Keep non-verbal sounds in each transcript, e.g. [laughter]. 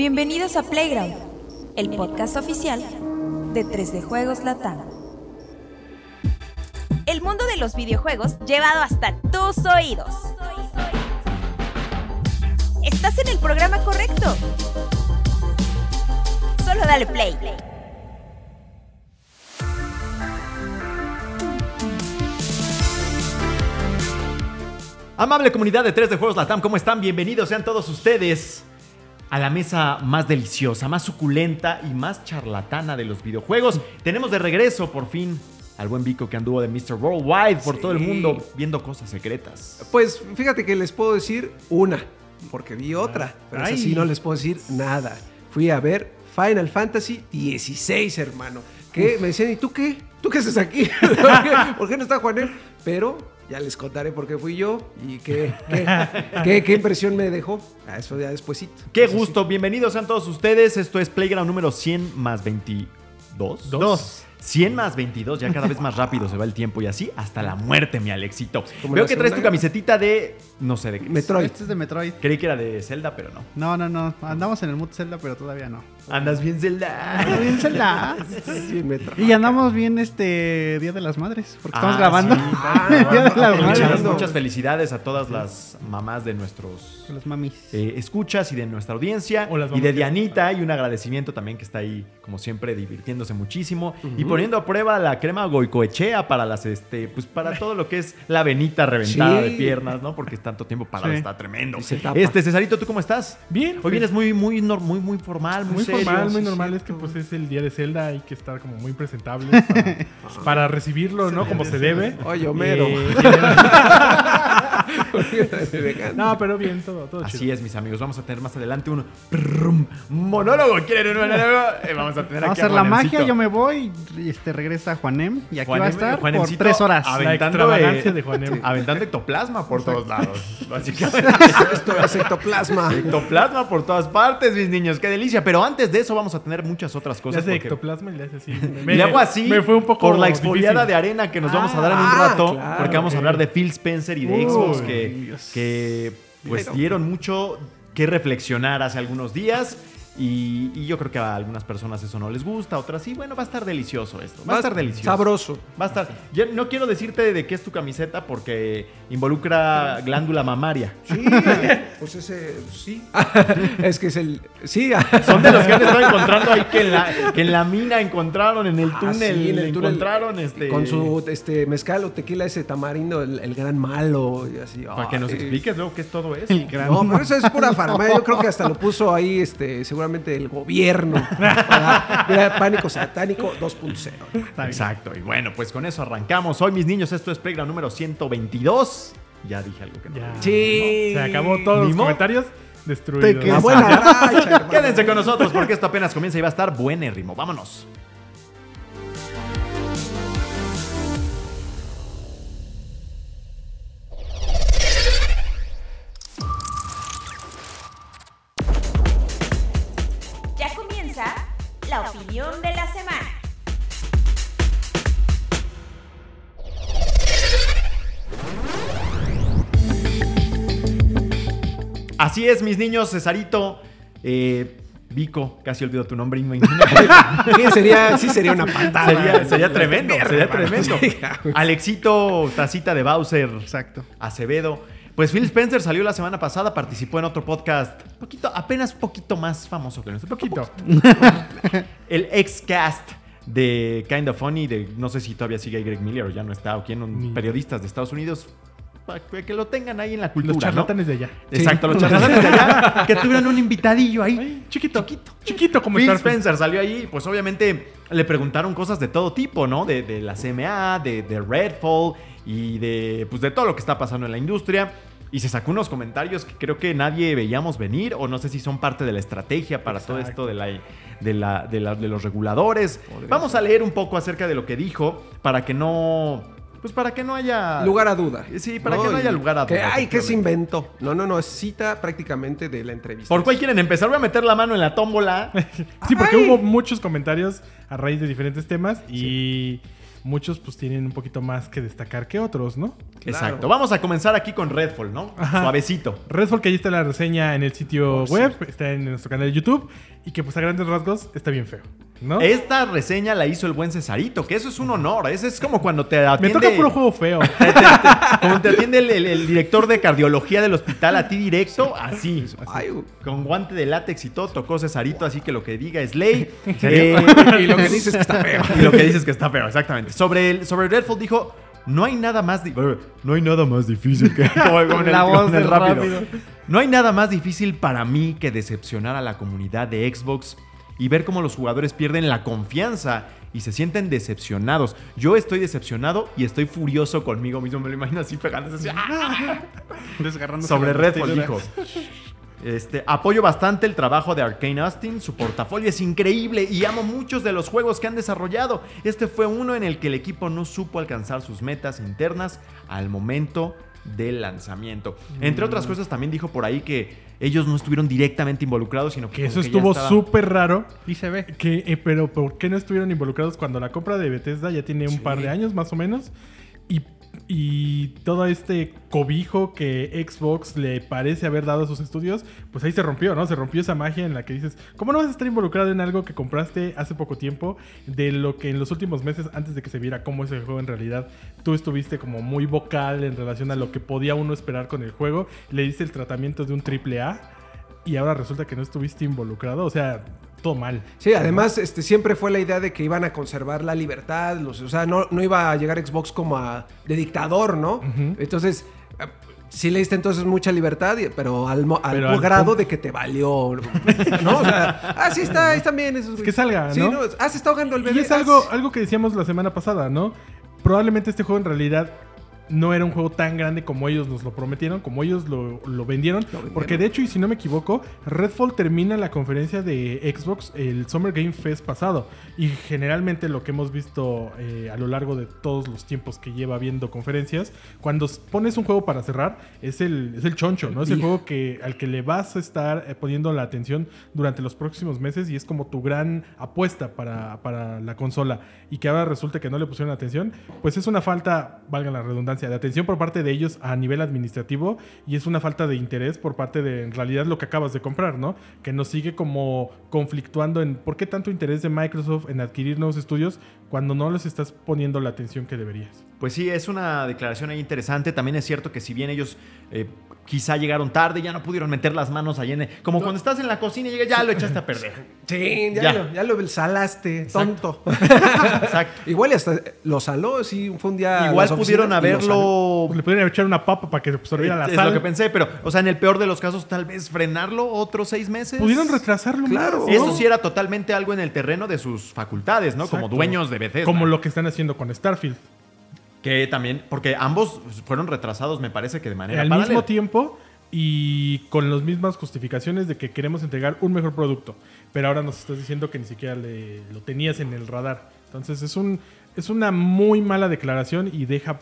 Bienvenidos a Playground, el podcast oficial de 3D Juegos Latam. El mundo de los videojuegos llevado hasta tus oídos. Estás en el programa correcto. Solo dale play. Amable comunidad de 3 de Juegos Latam, ¿cómo están? Bienvenidos sean todos ustedes a la mesa más deliciosa, más suculenta y más charlatana de los videojuegos. Tenemos de regreso por fin al buen Vico que anduvo de Mr. Worldwide por Sí. todo el mundo viendo cosas secretas. Pues fíjate que les puedo decir una, porque vi otra, pero Ay. esa sí no les puedo decir nada. Fui a ver Final Fantasy XVI, hermano. Que me decían, ¿y tú qué? ¿Tú qué haces aquí? ¿Por [laughs] qué, [laughs] por qué no está Juanel? Pero ya les contaré por qué fui yo y qué, qué, qué- qué impresión me dejó. A eso ya despuesito. Qué Eso sí. gusto, bienvenidos sean todos ustedes. Esto es Playground número 100 más 22. Dos. 100 más 22, ya cada vez más rápido se va el tiempo y así hasta la muerte, mi Alexito. Veo que traes tu camisetita de no sé de qué. es. Metroid. Este es de Metroid. Creí que era de Zelda, pero no. No, no, no. Andamos en el mood Zelda, pero todavía no. Andas bien Zelda. Ando bien Zelda. Sí, Y andamos bien este Día de las Madres, porque estamos Ah, grabando. sí. [laughs] Ah, Día de las Muchas, Madres. muchas felicidades a todas las mamás de nuestros Los mamis. eh, escuchas y de nuestra audiencia. O las Y de Dianita y un agradecimiento también que está ahí, como siempre, divirtiéndose muchísimo. Y poniendo a prueba la crema goicoechea para las, este, pues para todo lo que es la venita reventada Sí. de piernas, ¿no? Porque tanto tiempo parado Sí. está tremendo. Se. Este, Cesarito, ¿tú cómo estás? Bien. Hoy vienes muy, muy, muy, muy formal, muy, muy serio. Formal, muy normal. Es que pues es el día de Zelda, hay que estar como muy presentables [laughs] para, para recibirlo, ¿no? Como se debe. Oye, Homero. Eh, [laughs] no, pero bien, todo, todo Así chido. es, mis amigos. Vamos a tener más adelante un monólogo. ¿Quieren un monólogo? Eh, vamos a tener Vamos a aquí hacer la magia, yo me voy y este regresa Juanem y aquí va a Juanem- estar por Juanemcito tres horas. a- La aventando, extravagancia eh, de Juanem. [laughs] Aventando ectoplasma por todos lados. Básicamente. Esto es ectoplasma. ectoplasma por todas partes, mis niños. Qué delicia. Pero antes de eso vamos a tener muchas otras Le cosas. hace porque- ectoplasma y le hace así. [laughs] Y le hago así Me fue un poco por la exfoliada difícil. de arena que nos vamos a dar en un Ah, rato. claro, porque vamos a hablar de Phil Spencer y de Uy, Xbox que, que pues Pero- dieron mucho que reflexionar hace algunos días. Y, y yo creo que a algunas personas eso no les gusta, a otras sí. Bueno, va a estar delicioso esto. Va a estar delicioso. Sabroso. Va a estar. Yo no quiero decirte de qué es tu camiseta porque involucra glándula mamaria. Sí, [laughs] pues ese, sí. [laughs] es que es el, sí. Son de los que han estado encontrando ahí que en la, que en la mina encontraron, en el Ah, túnel, sí, en el túnel, encontraron este. Con su este, mezcal o tequila ese tamarindo, el, el gran malo y así. Para que nos expliques luego qué es todo eso. El gran- No, pero eso es pura farmacia. Yo creo que hasta lo puso ahí, este, seguramente el gobierno. [laughs] Para- Mira, pánico satánico 2.0. Exacto. Y bueno, pues con eso arrancamos. Hoy, mis niños, esto es Playground número 122. Ya dije algo que no. Ya. Sí. Se acabó todos los comentarios destruidos. Te La buena racha, [laughs] hermano. Quédense con nosotros porque esto apenas comienza y va a estar buenérrimo. Vámonos. Así es, mis niños, Cesarito. Eh, Vico, casi olvido tu nombre. [laughs] Sí, sería, sí sería una patada. sería, sería tremendo, sería hermano. tremendo. Alexito, tacita de Bowser. Exacto. Acevedo. Pues Phil Spencer salió la semana pasada, participó en otro podcast, poquito, apenas poquito más famoso que nuestro. Poquito. El ex-cast de Kind of Funny, de no sé si todavía sigue Greg Miller o ya no está, o quién, un- periodistas de Estados Unidos, para que lo tengan ahí en la cultura. Los ¿no? charlatanes de allá. Exacto, [laughs] los charlatanes de allá, que tuvieron un invitadillo ahí. Ay, chiquito. Chiquito. Chiquito como Phil. Spencer salió ahí, pues obviamente le preguntaron cosas de todo tipo, ¿no? De, de la CMA, de, de Redfall y de, pues de todo lo que está pasando en la industria. Y se sacó unos comentarios que creo que nadie veíamos venir, o no sé si son parte de la estrategia para todo esto de, la, de, la- de la- de los reguladores. Podría Vamos a leer un poco acerca de lo que dijo para que no. Pues para que no haya. Lugar a duda. Sí, para que no haya lugar a que, duda, Ay, que se inventó. No, no, no. Es cita prácticamente de la entrevista. ¿Por cuál quieren empezar? Voy a meter la mano en la tómbola. [laughs] Sí, porque Ay. hubo muchos comentarios a raíz de diferentes temas y muchos pues tienen un poquito más que destacar que otros, ¿no? Exacto. Vamos a comenzar aquí con Redfall, ¿no? Ajá. Suavecito. Redfall, que ahí está la reseña en el sitio Por web, está en nuestro canal de YouTube, y que pues a grandes rasgos está bien feo, ¿no? Esta reseña la hizo el buen Cesarito, que eso es un honor. Ese es como cuando te Me atiende... toca puro juego feo. [laughs] te- te- te- como te atiende el, el- el director de cardiología del hospital a ti directo, así. Ay, Con guante de látex y todo, tocó Cesarito, así que lo que diga es ley. [laughs] Eh, y lo que dices es que está feo. [laughs] y lo que dices que está feo, exactamente. Sobre, el, sobre Redfall dijo, no hay nada más... No hay nada más difícil que... como- La voz del rápido. rápido. No hay nada más difícil para mí que decepcionar a la comunidad de Xbox y ver cómo los jugadores pierden la confianza y se sienten decepcionados. Yo estoy decepcionado y estoy furioso conmigo mismo. Me lo imagino así pegándose así. ¡ah! [laughs] Desgarrándose Sobre Redfall dijo. Este, apoyo bastante el trabajo de Arkane Austin, su portafolio es increíble y amo muchos de los juegos que han desarrollado. Este fue uno en el que el equipo no supo alcanzar sus metas internas al momento del lanzamiento. Entre otras cosas también dijo por ahí que ellos no estuvieron directamente involucrados, sino que, eso que estuvo estaba- súper raro. Y se ve. Que, eh, pero ¿por qué no estuvieron involucrados cuando la compra de Bethesda ya tiene un par de años más o menos? Y, y todo este cobijo que Xbox le parece haber dado a sus estudios, pues ahí se rompió, ¿no? Se rompió esa magia en la que dices, ¿cómo no vas a estar involucrado en algo que compraste hace poco tiempo? De lo que en los últimos meses, antes de que se viera cómo es el juego en realidad, tú estuviste como muy vocal en relación a lo que podía uno esperar con el juego, le diste el tratamiento de un triple A y ahora resulta que no estuviste involucrado, o sea, todo mal. Sí, además este, siempre fue la idea de que iban a conservar la libertad, los- o sea, no, no iba a llegar Xbox como a, de dictador, ¿no? Entonces, eh, sí le diste entonces mucha libertad, pero al, al Pero grado de que te valió, [laughs] ¿no? O sea, ah, sí está, ahí bien esos. Que salga, Sí, ¿no? Ah, se está ahogando el bebé. Y es ah, algo, algo que decíamos la semana pasada, ¿no? Probablemente este juego en realidad no era un juego tan grande como ellos nos lo prometieron, como ellos lo, lo vendieron. vendieron. Porque de hecho, y si no me equivoco, Redfall termina la conferencia de Xbox el Summer Game Fest pasado. Y generalmente lo que hemos visto eh, a lo largo de todos los tiempos que lleva viendo conferencias, cuando pones un juego para cerrar, es el, es el choncho, ¿no? Es el juego que, al que le vas a estar eh, poniendo la atención durante los próximos meses y es como tu gran apuesta para, para la consola y que ahora resulta que no le pusieron atención, pues es una falta, valga la redundancia, de atención por parte de ellos a nivel administrativo y es una falta de interés por parte de en realidad lo que acabas de comprar, ¿no? Que nos sigue como conflictuando en por qué tanto interés de Microsoft en adquirir nuevos estudios cuando no les estás poniendo la atención que deberías. Pues sí, es una declaración ahí interesante. También es cierto que si bien ellos eh, quizá llegaron tarde, ya no pudieron meter las manos ahí en... el- Como cuando estás en la cocina y llegas, ya lo echaste a perder. Sí, ya, Ya. Lo, ya lo salaste, Exacto. tonto. [laughs] Exacto. Igual y hasta lo saló, sí, fue un día. Igual pudieron haberlo... Pues le pudieron echar una papa para que absorbiera la es sal. lo que pensé, pero, o sea, en el peor de los casos, tal vez frenarlo otros seis meses. Pudieron retrasarlo Claro. más, ¿no? Eso sí era totalmente algo en el terreno de sus facultades, ¿no? Como dueños de Bethesda. Como lo que están haciendo con Starfield. Que también, porque ambos fueron retrasados, me parece que de manera al paralela. mismo tiempo y con las mismas justificaciones de que queremos entregar un mejor producto. Pero ahora nos estás diciendo que ni siquiera le- lo tenías en el radar. Entonces es, un, es una muy mala declaración y deja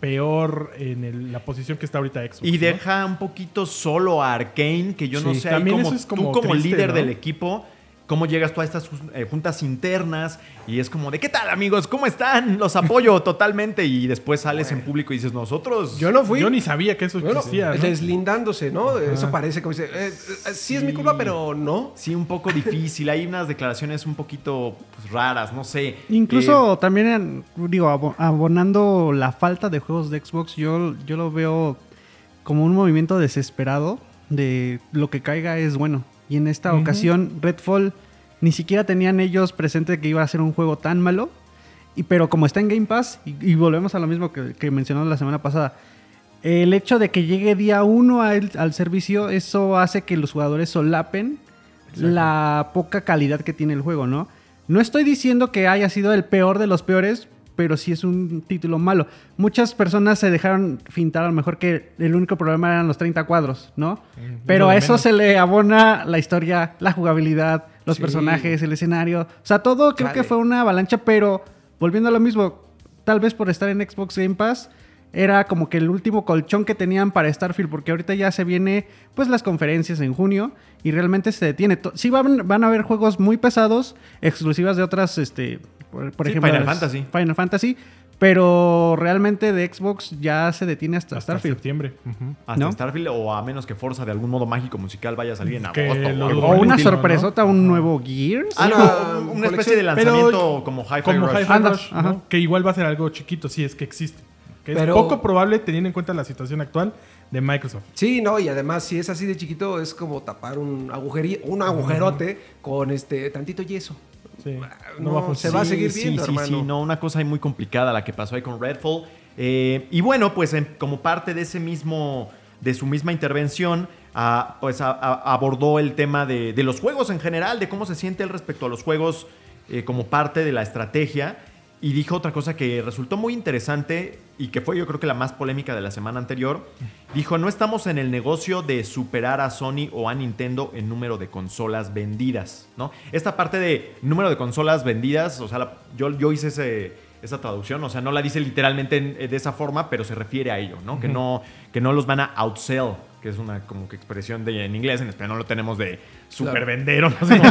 peor en el- la posición que está ahorita Xbox. Y ¿no? deja un poquito solo a Arkane, que yo no sé, ahí como, es como tú como triste, líder ¿no? del equipo, cómo llegas tú a estas eh, juntas internas y es como de, ¿qué tal amigos? ¿Cómo están? Los apoyo [laughs] totalmente y después sales en público y dices, nosotros... Yo no fui. Yo ni sabía que eso Bueno, existía. ¿no? deslindándose, ¿no? Eso parece como dice, eh, eh, sí, es mi culpa, pero no. Sí, un poco difícil. Hay unas declaraciones un poquito pues, raras, no sé. Incluso Eh, también, digo, abo- abonando la falta de juegos de Xbox, yo, yo lo veo como un movimiento desesperado de lo que caiga es bueno. Y en esta ocasión, Redfall ni siquiera tenían ellos presente que iba a ser un juego tan malo. Y, pero como está en Game Pass, y, y volvemos a lo mismo que, que mencionamos la semana pasada, el hecho de que llegue día uno al, al servicio, eso hace que los jugadores solapen la poca calidad que tiene el juego, ¿no? No estoy diciendo que haya sido el peor de los peores, pero sí es un título malo. Muchas personas se dejaron fintar a lo mejor que el único problema eran los 30 cuadros, ¿no? Pero a eso menos. se le abona la historia, la jugabilidad, los Sí. personajes, el escenario. O sea, todo creo que fue una avalancha, pero volviendo a lo mismo, tal vez por estar en Xbox Game Pass, era como que el último colchón que tenían para Starfield, porque ahorita ya se viene pues las conferencias en junio y realmente se detiene. Sí van, van a haber juegos muy pesados, exclusivas de otras este, Por, por Sí, ejemplo, Final es Fantasy. Final Fantasy. Pero realmente de Xbox ya se detiene hasta, Hasta Starfield. septiembre. Hasta ¿No? Starfield o a menos que Forza de algún modo mágico musical vaya a salir en Que agosto. lo. O una sorpresota, un nuevo Gears. Algo, Una una especie de lanzamiento como Hi-Fi Como Rush. Que igual va a ser algo chiquito, si es que existe. Que es Pero- poco probable teniendo en cuenta la situación actual de Microsoft. Sí, no, y además si es así de chiquito es como tapar un agujerí- un agujerote con este tantito yeso. Sí, No, no, va a se funcionar. va a seguir sí, viendo, sí, hermano. sí, no, una cosa ahí muy complicada la que pasó ahí con Redfall. Eh, y bueno, pues en- como parte de ese mismo, de su misma intervención, ah, pues a- a- abordó el tema de, de los juegos en general, de cómo se siente él respecto a los juegos eh, como parte de la estrategia. Y dijo otra cosa que resultó muy interesante y que fue yo creo que la más polémica de la semana anterior. Dijo, no estamos en el negocio de superar a Sony o a Nintendo en número de consolas vendidas, ¿no? Esta parte de número de consolas vendidas, o sea, la- yo, yo hice ese, esa traducción, o sea, no la dice literalmente en- de esa forma, pero se refiere a ello, ¿no? que, no que no los van a outsell, que es una como que expresión de, en inglés, en español no lo tenemos de supervender o no [laughs] sé cómo.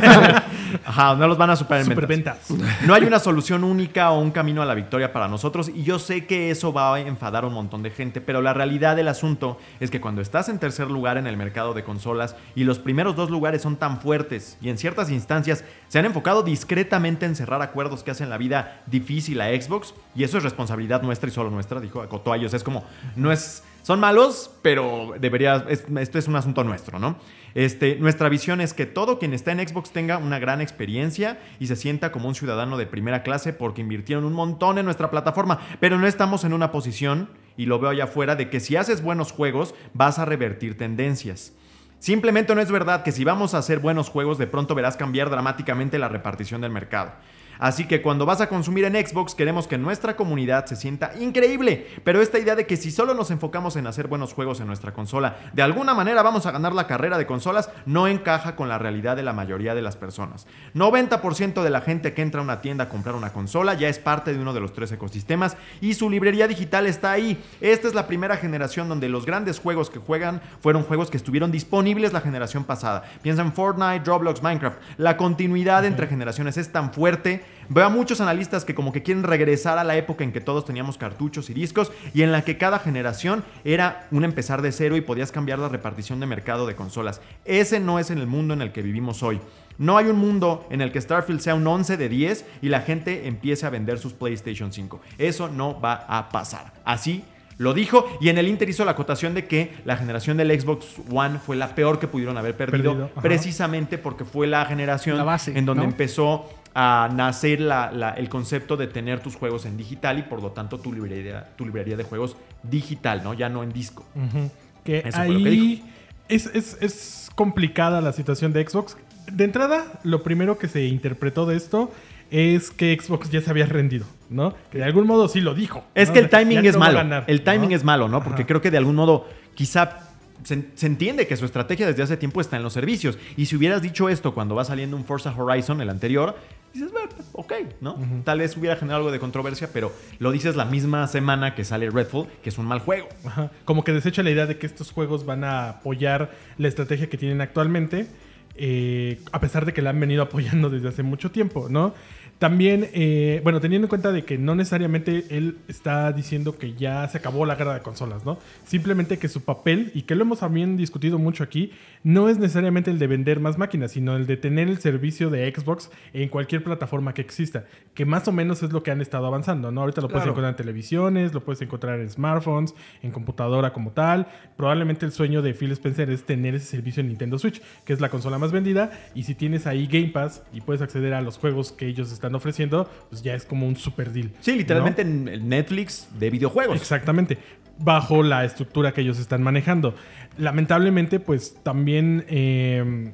Ajá, no los van a. Superventas. No hay una solución única o un camino a la victoria para nosotros y yo sé que eso va a enfadar a un montón de gente, pero la realidad del asunto es que cuando estás en tercer lugar en el mercado de consolas y los primeros dos lugares son tan fuertes y en ciertas instancias se han enfocado discretamente en cerrar acuerdos que hacen la vida difícil a Xbox y eso es responsabilidad nuestra y solo nuestra, dijo acotó a ellos, es como no es son malos, pero debería es- esto es un asunto nuestro, ¿no? Este, nuestra visión es que todo quien está en Xbox tenga una gran experiencia y se sienta como un ciudadano de primera clase porque invirtieron un montón en nuestra plataforma, pero no estamos en una posición, y lo veo allá afuera, de que si haces buenos juegos vas a revertir tendencias. Simplemente no es verdad que si vamos a hacer buenos juegos de pronto verás cambiar dramáticamente la repartición del mercado. Así que cuando vas a consumir en Xbox queremos que nuestra comunidad se sienta increíble, pero esta idea de que si solo nos enfocamos en hacer buenos juegos en nuestra consola, de alguna manera vamos a ganar la carrera de consolas, no encaja con la realidad de la mayoría de las personas. 90% de la gente que entra a una tienda a comprar una consola ya es parte de uno de los tres ecosistemas y su librería digital está ahí. Esta es la primera generación donde los grandes juegos que juegan fueron juegos que estuvieron disponibles la generación pasada. Piensa en Fortnite, Roblox, Minecraft. La continuidad entre generaciones es tan fuerte. Veo a muchos analistas que como que quieren regresar a la época en que todos teníamos cartuchos y discos y en la que cada generación era un empezar de cero y podías cambiar la repartición de mercado de consolas. Ese no es en el mundo en el que vivimos hoy. No hay un mundo en el que Starfield sea un 11 de 10 y la gente empiece a vender sus PlayStation 5. Eso no va a pasar. Así lo dijo y en el Inter hizo la acotación de que la generación del Xbox One fue la peor que pudieron haber perdido, precisamente porque fue la generación La base, en donde ¿no? empezó a nacer la- la- el concepto de tener tus juegos en digital y por lo tanto tu librería, tu librería de juegos digital, ¿no? Ya no en disco. Ujú. Que Eso fue lo que ahí es, es- es complicada la situación de Xbox. De entrada, lo primero que se interpretó de esto es que Xbox ya se había rendido, ¿no? Que de algún modo sí lo dijo. Es ¿no? que el timing ya es malo. ganar, el timing ¿no? es malo, ¿no? Porque Ajá. creo que de algún modo quizá se, se entiende que su estrategia desde hace tiempo está en los servicios. Y si hubieras dicho esto cuando va saliendo un Forza Horizon, el anterior, dices, bueno, ok, ¿no? Tal vez hubiera generado algo de controversia, pero lo dices la misma semana que sale Redfall, que es un mal juego. Ajá. Como que desecha la idea de que estos juegos van a apoyar la estrategia que tienen actualmente, eh, a pesar de que la han venido [laughs] apoyando desde hace mucho tiempo, ¿no? También, eh, bueno, teniendo en cuenta de que no necesariamente él está diciendo que ya se acabó la guerra de consolas, ¿no? Simplemente que su papel, y que lo hemos también discutido mucho aquí, no es necesariamente el de vender más máquinas, sino el de tener el servicio de Xbox en cualquier plataforma que exista, que más o menos es lo que han estado avanzando, ¿no? Ahorita lo puedes Claro. encontrar en televisiones, lo puedes encontrar en smartphones, en computadora como tal. Probablemente el sueño de Phil Spencer es tener ese servicio en Nintendo Switch, que es la consola más vendida. Y si tienes ahí Game Pass y puedes acceder a los juegos que ellos están ofreciendo, pues ya es como un super deal. Sí, literalmente ¿no? en Netflix de videojuegos. Exactamente. Bajo la estructura que ellos están manejando. Lamentablemente, pues también. eh,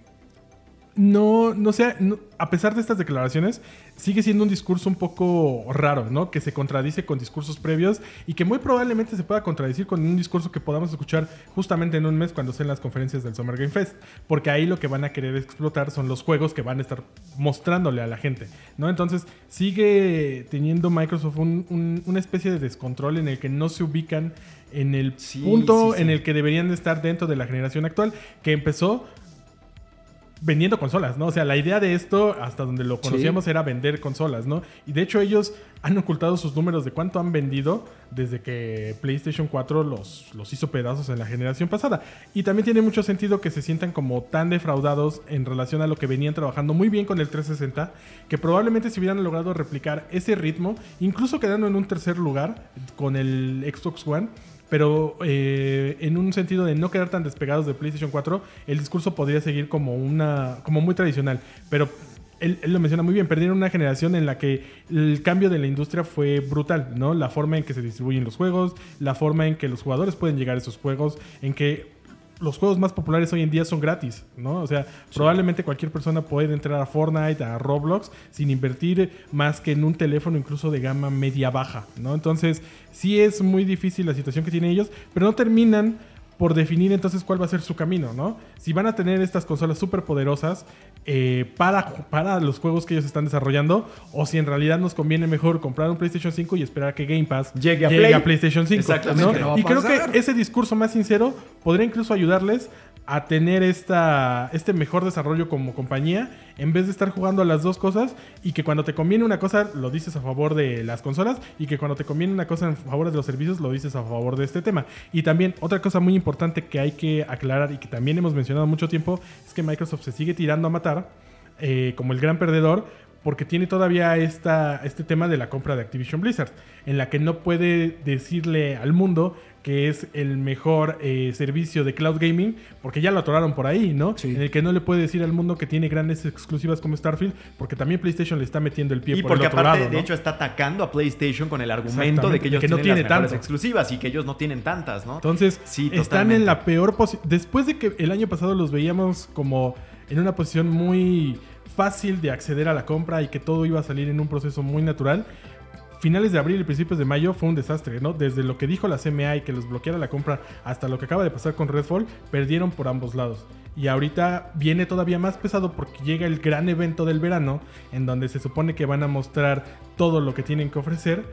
no, no sé, no- a pesar de estas declaraciones, sigue siendo un discurso un poco raro, ¿no? Que se contradice con discursos previos y que muy probablemente se pueda contradecir con un discurso que podamos escuchar justamente en un mes cuando sean las conferencias del Summer Game Fest. Porque ahí lo que van a querer explotar son los juegos que van a estar mostrándole a la gente, ¿no? Entonces sigue teniendo Microsoft un- un- una especie de descontrol en el que no se ubican en el Sí, punto sí, sí. en el que deberían de estar dentro de la generación actual, que empezó vendiendo consolas, ¿no? O sea, la idea de esto, hasta donde lo conocíamos, era vender consolas, ¿no? Y de hecho ellos han ocultado sus números de cuánto han vendido desde que PlayStation 4 los, los hizo pedazos en la generación pasada. Y también tiene mucho sentido que se sientan como tan defraudados en relación a lo que venían trabajando muy bien con el 360, que probablemente si hubieran logrado replicar ese ritmo, incluso quedando en un tercer lugar con el Xbox One, pero eh, en un sentido de no quedar tan despegados de PlayStation 4, el discurso podría seguir como una como muy tradicional, pero él, él lo menciona muy bien, perdieron una generación en la que el cambio de la industria fue brutal, ¿no? La forma en que se distribuyen los juegos, la forma en que los jugadores pueden llegar a esos juegos, en que los juegos más populares hoy en día son gratis, ¿no? O sea, probablemente cualquier persona puede entrar a Fortnite, a Roblox, sin invertir más que en un teléfono incluso de gama media baja, ¿no? Entonces, sí es muy difícil la situación que tienen ellos, pero no terminan por definir entonces cuál va a ser su camino, ¿no? Si van a tener estas consolas súper poderosas eh, para, para los juegos que ellos están desarrollando, o si en realidad nos conviene mejor comprar un PlayStation 5 y esperar a que Game Pass Llegue a Play. PlayStation 5. Exactamente. Y creo que ese discurso más sincero podría incluso ayudarles a tener esta, este mejor desarrollo como compañía en vez de estar jugando a las dos cosas y que cuando te conviene una cosa lo dices a favor de las consolas y que cuando te conviene una cosa en favor de los servicios lo dices a favor de este tema. Y también otra cosa muy importante que hay que aclarar y que también hemos mencionado mucho tiempo es que Microsoft se sigue tirando a matar eh, como el gran perdedor porque tiene todavía esta, este tema de la compra de Activision Blizzard, en la que no puede decirle al mundo que es el mejor eh, servicio de cloud gaming, porque ya lo atoraron por ahí, ¿no? Sí. En el que no le puede decir al mundo que tiene grandes exclusivas como Starfield, porque también PlayStation le está metiendo el pie Y por porque el otro aparte, lado, de ¿no? hecho, está atacando a PlayStation con el argumento de que ellos de que no tienen tiene las mejores tanto. exclusivas y que ellos no tienen tantas, ¿no? Entonces, Sí, están totalmente. en la peor posición. Después de que el año pasado los veíamos como en una posición muy fácil de acceder a la compra y que todo iba a salir en un proceso muy natural. Finales de abril y principios de mayo fue un desastre, ¿no? Desde lo que dijo la CMA y que los bloqueara la compra hasta lo que acaba de pasar con Redfall, perdieron por ambos lados. Y ahorita viene todavía más pesado porque llega el gran evento del verano, en donde se supone que van a mostrar todo lo que tienen que ofrecer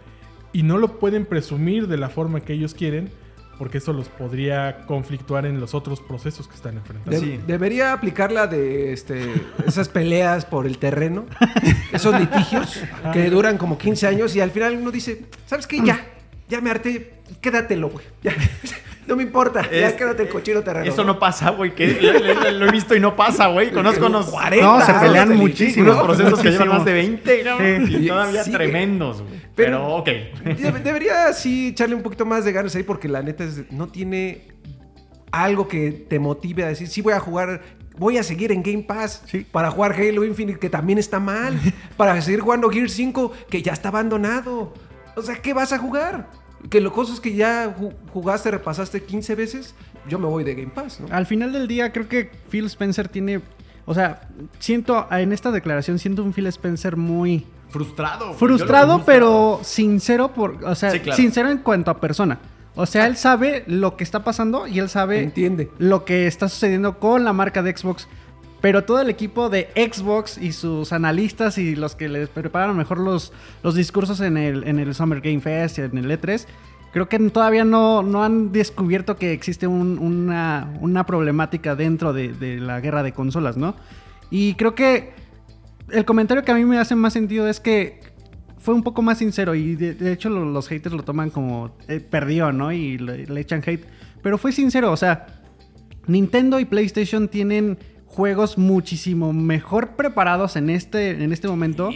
y no lo pueden presumir de la forma que ellos quieren, porque eso los podría conflictuar en los otros procesos que están enfrentando. De- Sí. Debería aplicar la de este, esas peleas por el terreno, esos litigios que duran como 15 años y al final uno dice, ¿sabes qué? Ya, ya me harté, quédatelo, güey. Ya, no me importa, ya Es- quédate el cochino terreno. Eso no pasa, güey. que lo, he visto y no pasa, güey. [laughs] Conozco unos 40 No, se pelean de muchísimo. litigio. unos procesos que llevan más de 20, ¿no? Sí. Y todavía Sí, tremendos, güey. Pero- Pero, ok. Debe- Debería sí echarle un poquito más de ganas ahí porque la neta es- no tiene algo que te motive a decir, sí voy a jugar, voy a seguir en Game Pass Sí. para jugar Halo Infinite que también está mal, [laughs] para seguir jugando Gear 5 que ya está abandonado. O sea, ¿qué vas a jugar? Que lo cosas que ya ju- jugaste, repasaste 15 veces, yo me voy de Game Pass, ¿no? Al final del día creo que Phil Spencer tiene... O sea, siento en esta declaración, siento un Phil Spencer muy Frustrado. frustrado, pero sincero por, o sea, Sí, claro. sincero en cuanto a persona. O sea, él sabe lo que está pasando y él sabe Entiende. lo que está sucediendo con la marca de Xbox. Pero todo el equipo de Xbox y sus analistas y los que les prepararon mejor los, los discursos en el, en el Summer Game Fest y en el E3, creo que todavía no, no han descubierto que existe un- una, una problemática dentro de, la guerra de consolas, ¿no? Y creo que el comentario que a mí me hace más sentido es que fue un poco más sincero y de, hecho lo- los haters lo toman como eh, perdió, ¿no? Y le echan hate. Pero fue sincero, o sea, Nintendo y PlayStation tienen juegos muchísimo mejor preparados en este, en este momento.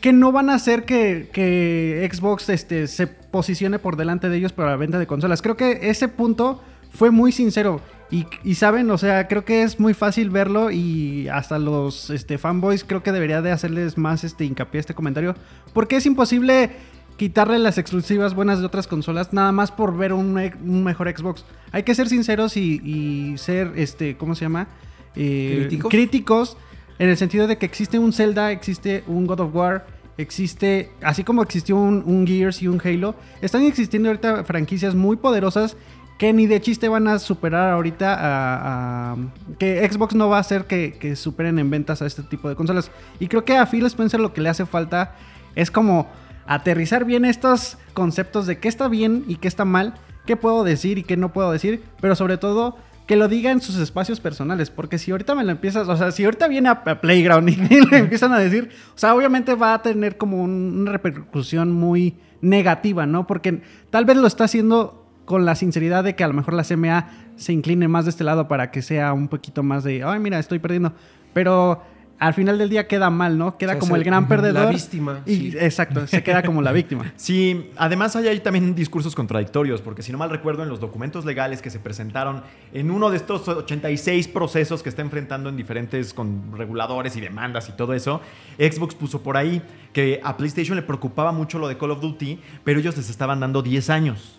Que no van a hacer que, que Xbox este, se posicione por delante de ellos para la venta de consolas. Creo que ese punto fue muy sincero. Y, y saben, o sea, creo que es muy fácil verlo y hasta los este, fanboys creo que debería de hacerles más este, hincapié a este comentario. Porque es imposible quitarle las exclusivas buenas de otras consolas nada más por ver un, un mejor Xbox. Hay que ser sinceros y, y ser, este, ¿cómo se llama? Eh, ¿Críticos? críticos en el sentido de que existe un Zelda, existe un God of War, existe, así como existió un, un Gears y un Halo, están existiendo ahorita franquicias muy poderosas que ni de chiste van a superar ahorita a, a- que Xbox no va a hacer que, que superen en ventas a este tipo de consolas. Y creo que a Phil Spencer lo que le hace falta es como aterrizar bien estos conceptos de qué está bien y qué está mal, qué puedo decir y qué no puedo decir, pero sobre todo que lo diga en sus espacios personales. Porque si ahorita me lo empiezas, o sea, si ahorita viene a, Playground y [laughs] le empiezan a decir, o sea, obviamente va a tener como un- una repercusión muy negativa, ¿no? Porque tal vez lo está haciendo con la sinceridad de que a lo mejor la CMA se incline más de este lado para que sea un poquito más de, ay, mira, estoy perdiendo. Pero al final del día queda mal, ¿no? Queda como el gran la perdedor. víctima, Y, sí. Exacto, se queda como la víctima. [laughs] Sí, además hay ahí también discursos contradictorios, porque si no mal recuerdo, en los documentos legales que se presentaron en uno de estos 86 procesos que está enfrentando en diferentes con reguladores y demandas y todo eso, Xbox puso por ahí que a PlayStation le preocupaba mucho lo de Call of Duty, pero ellos les estaban dando 10 años.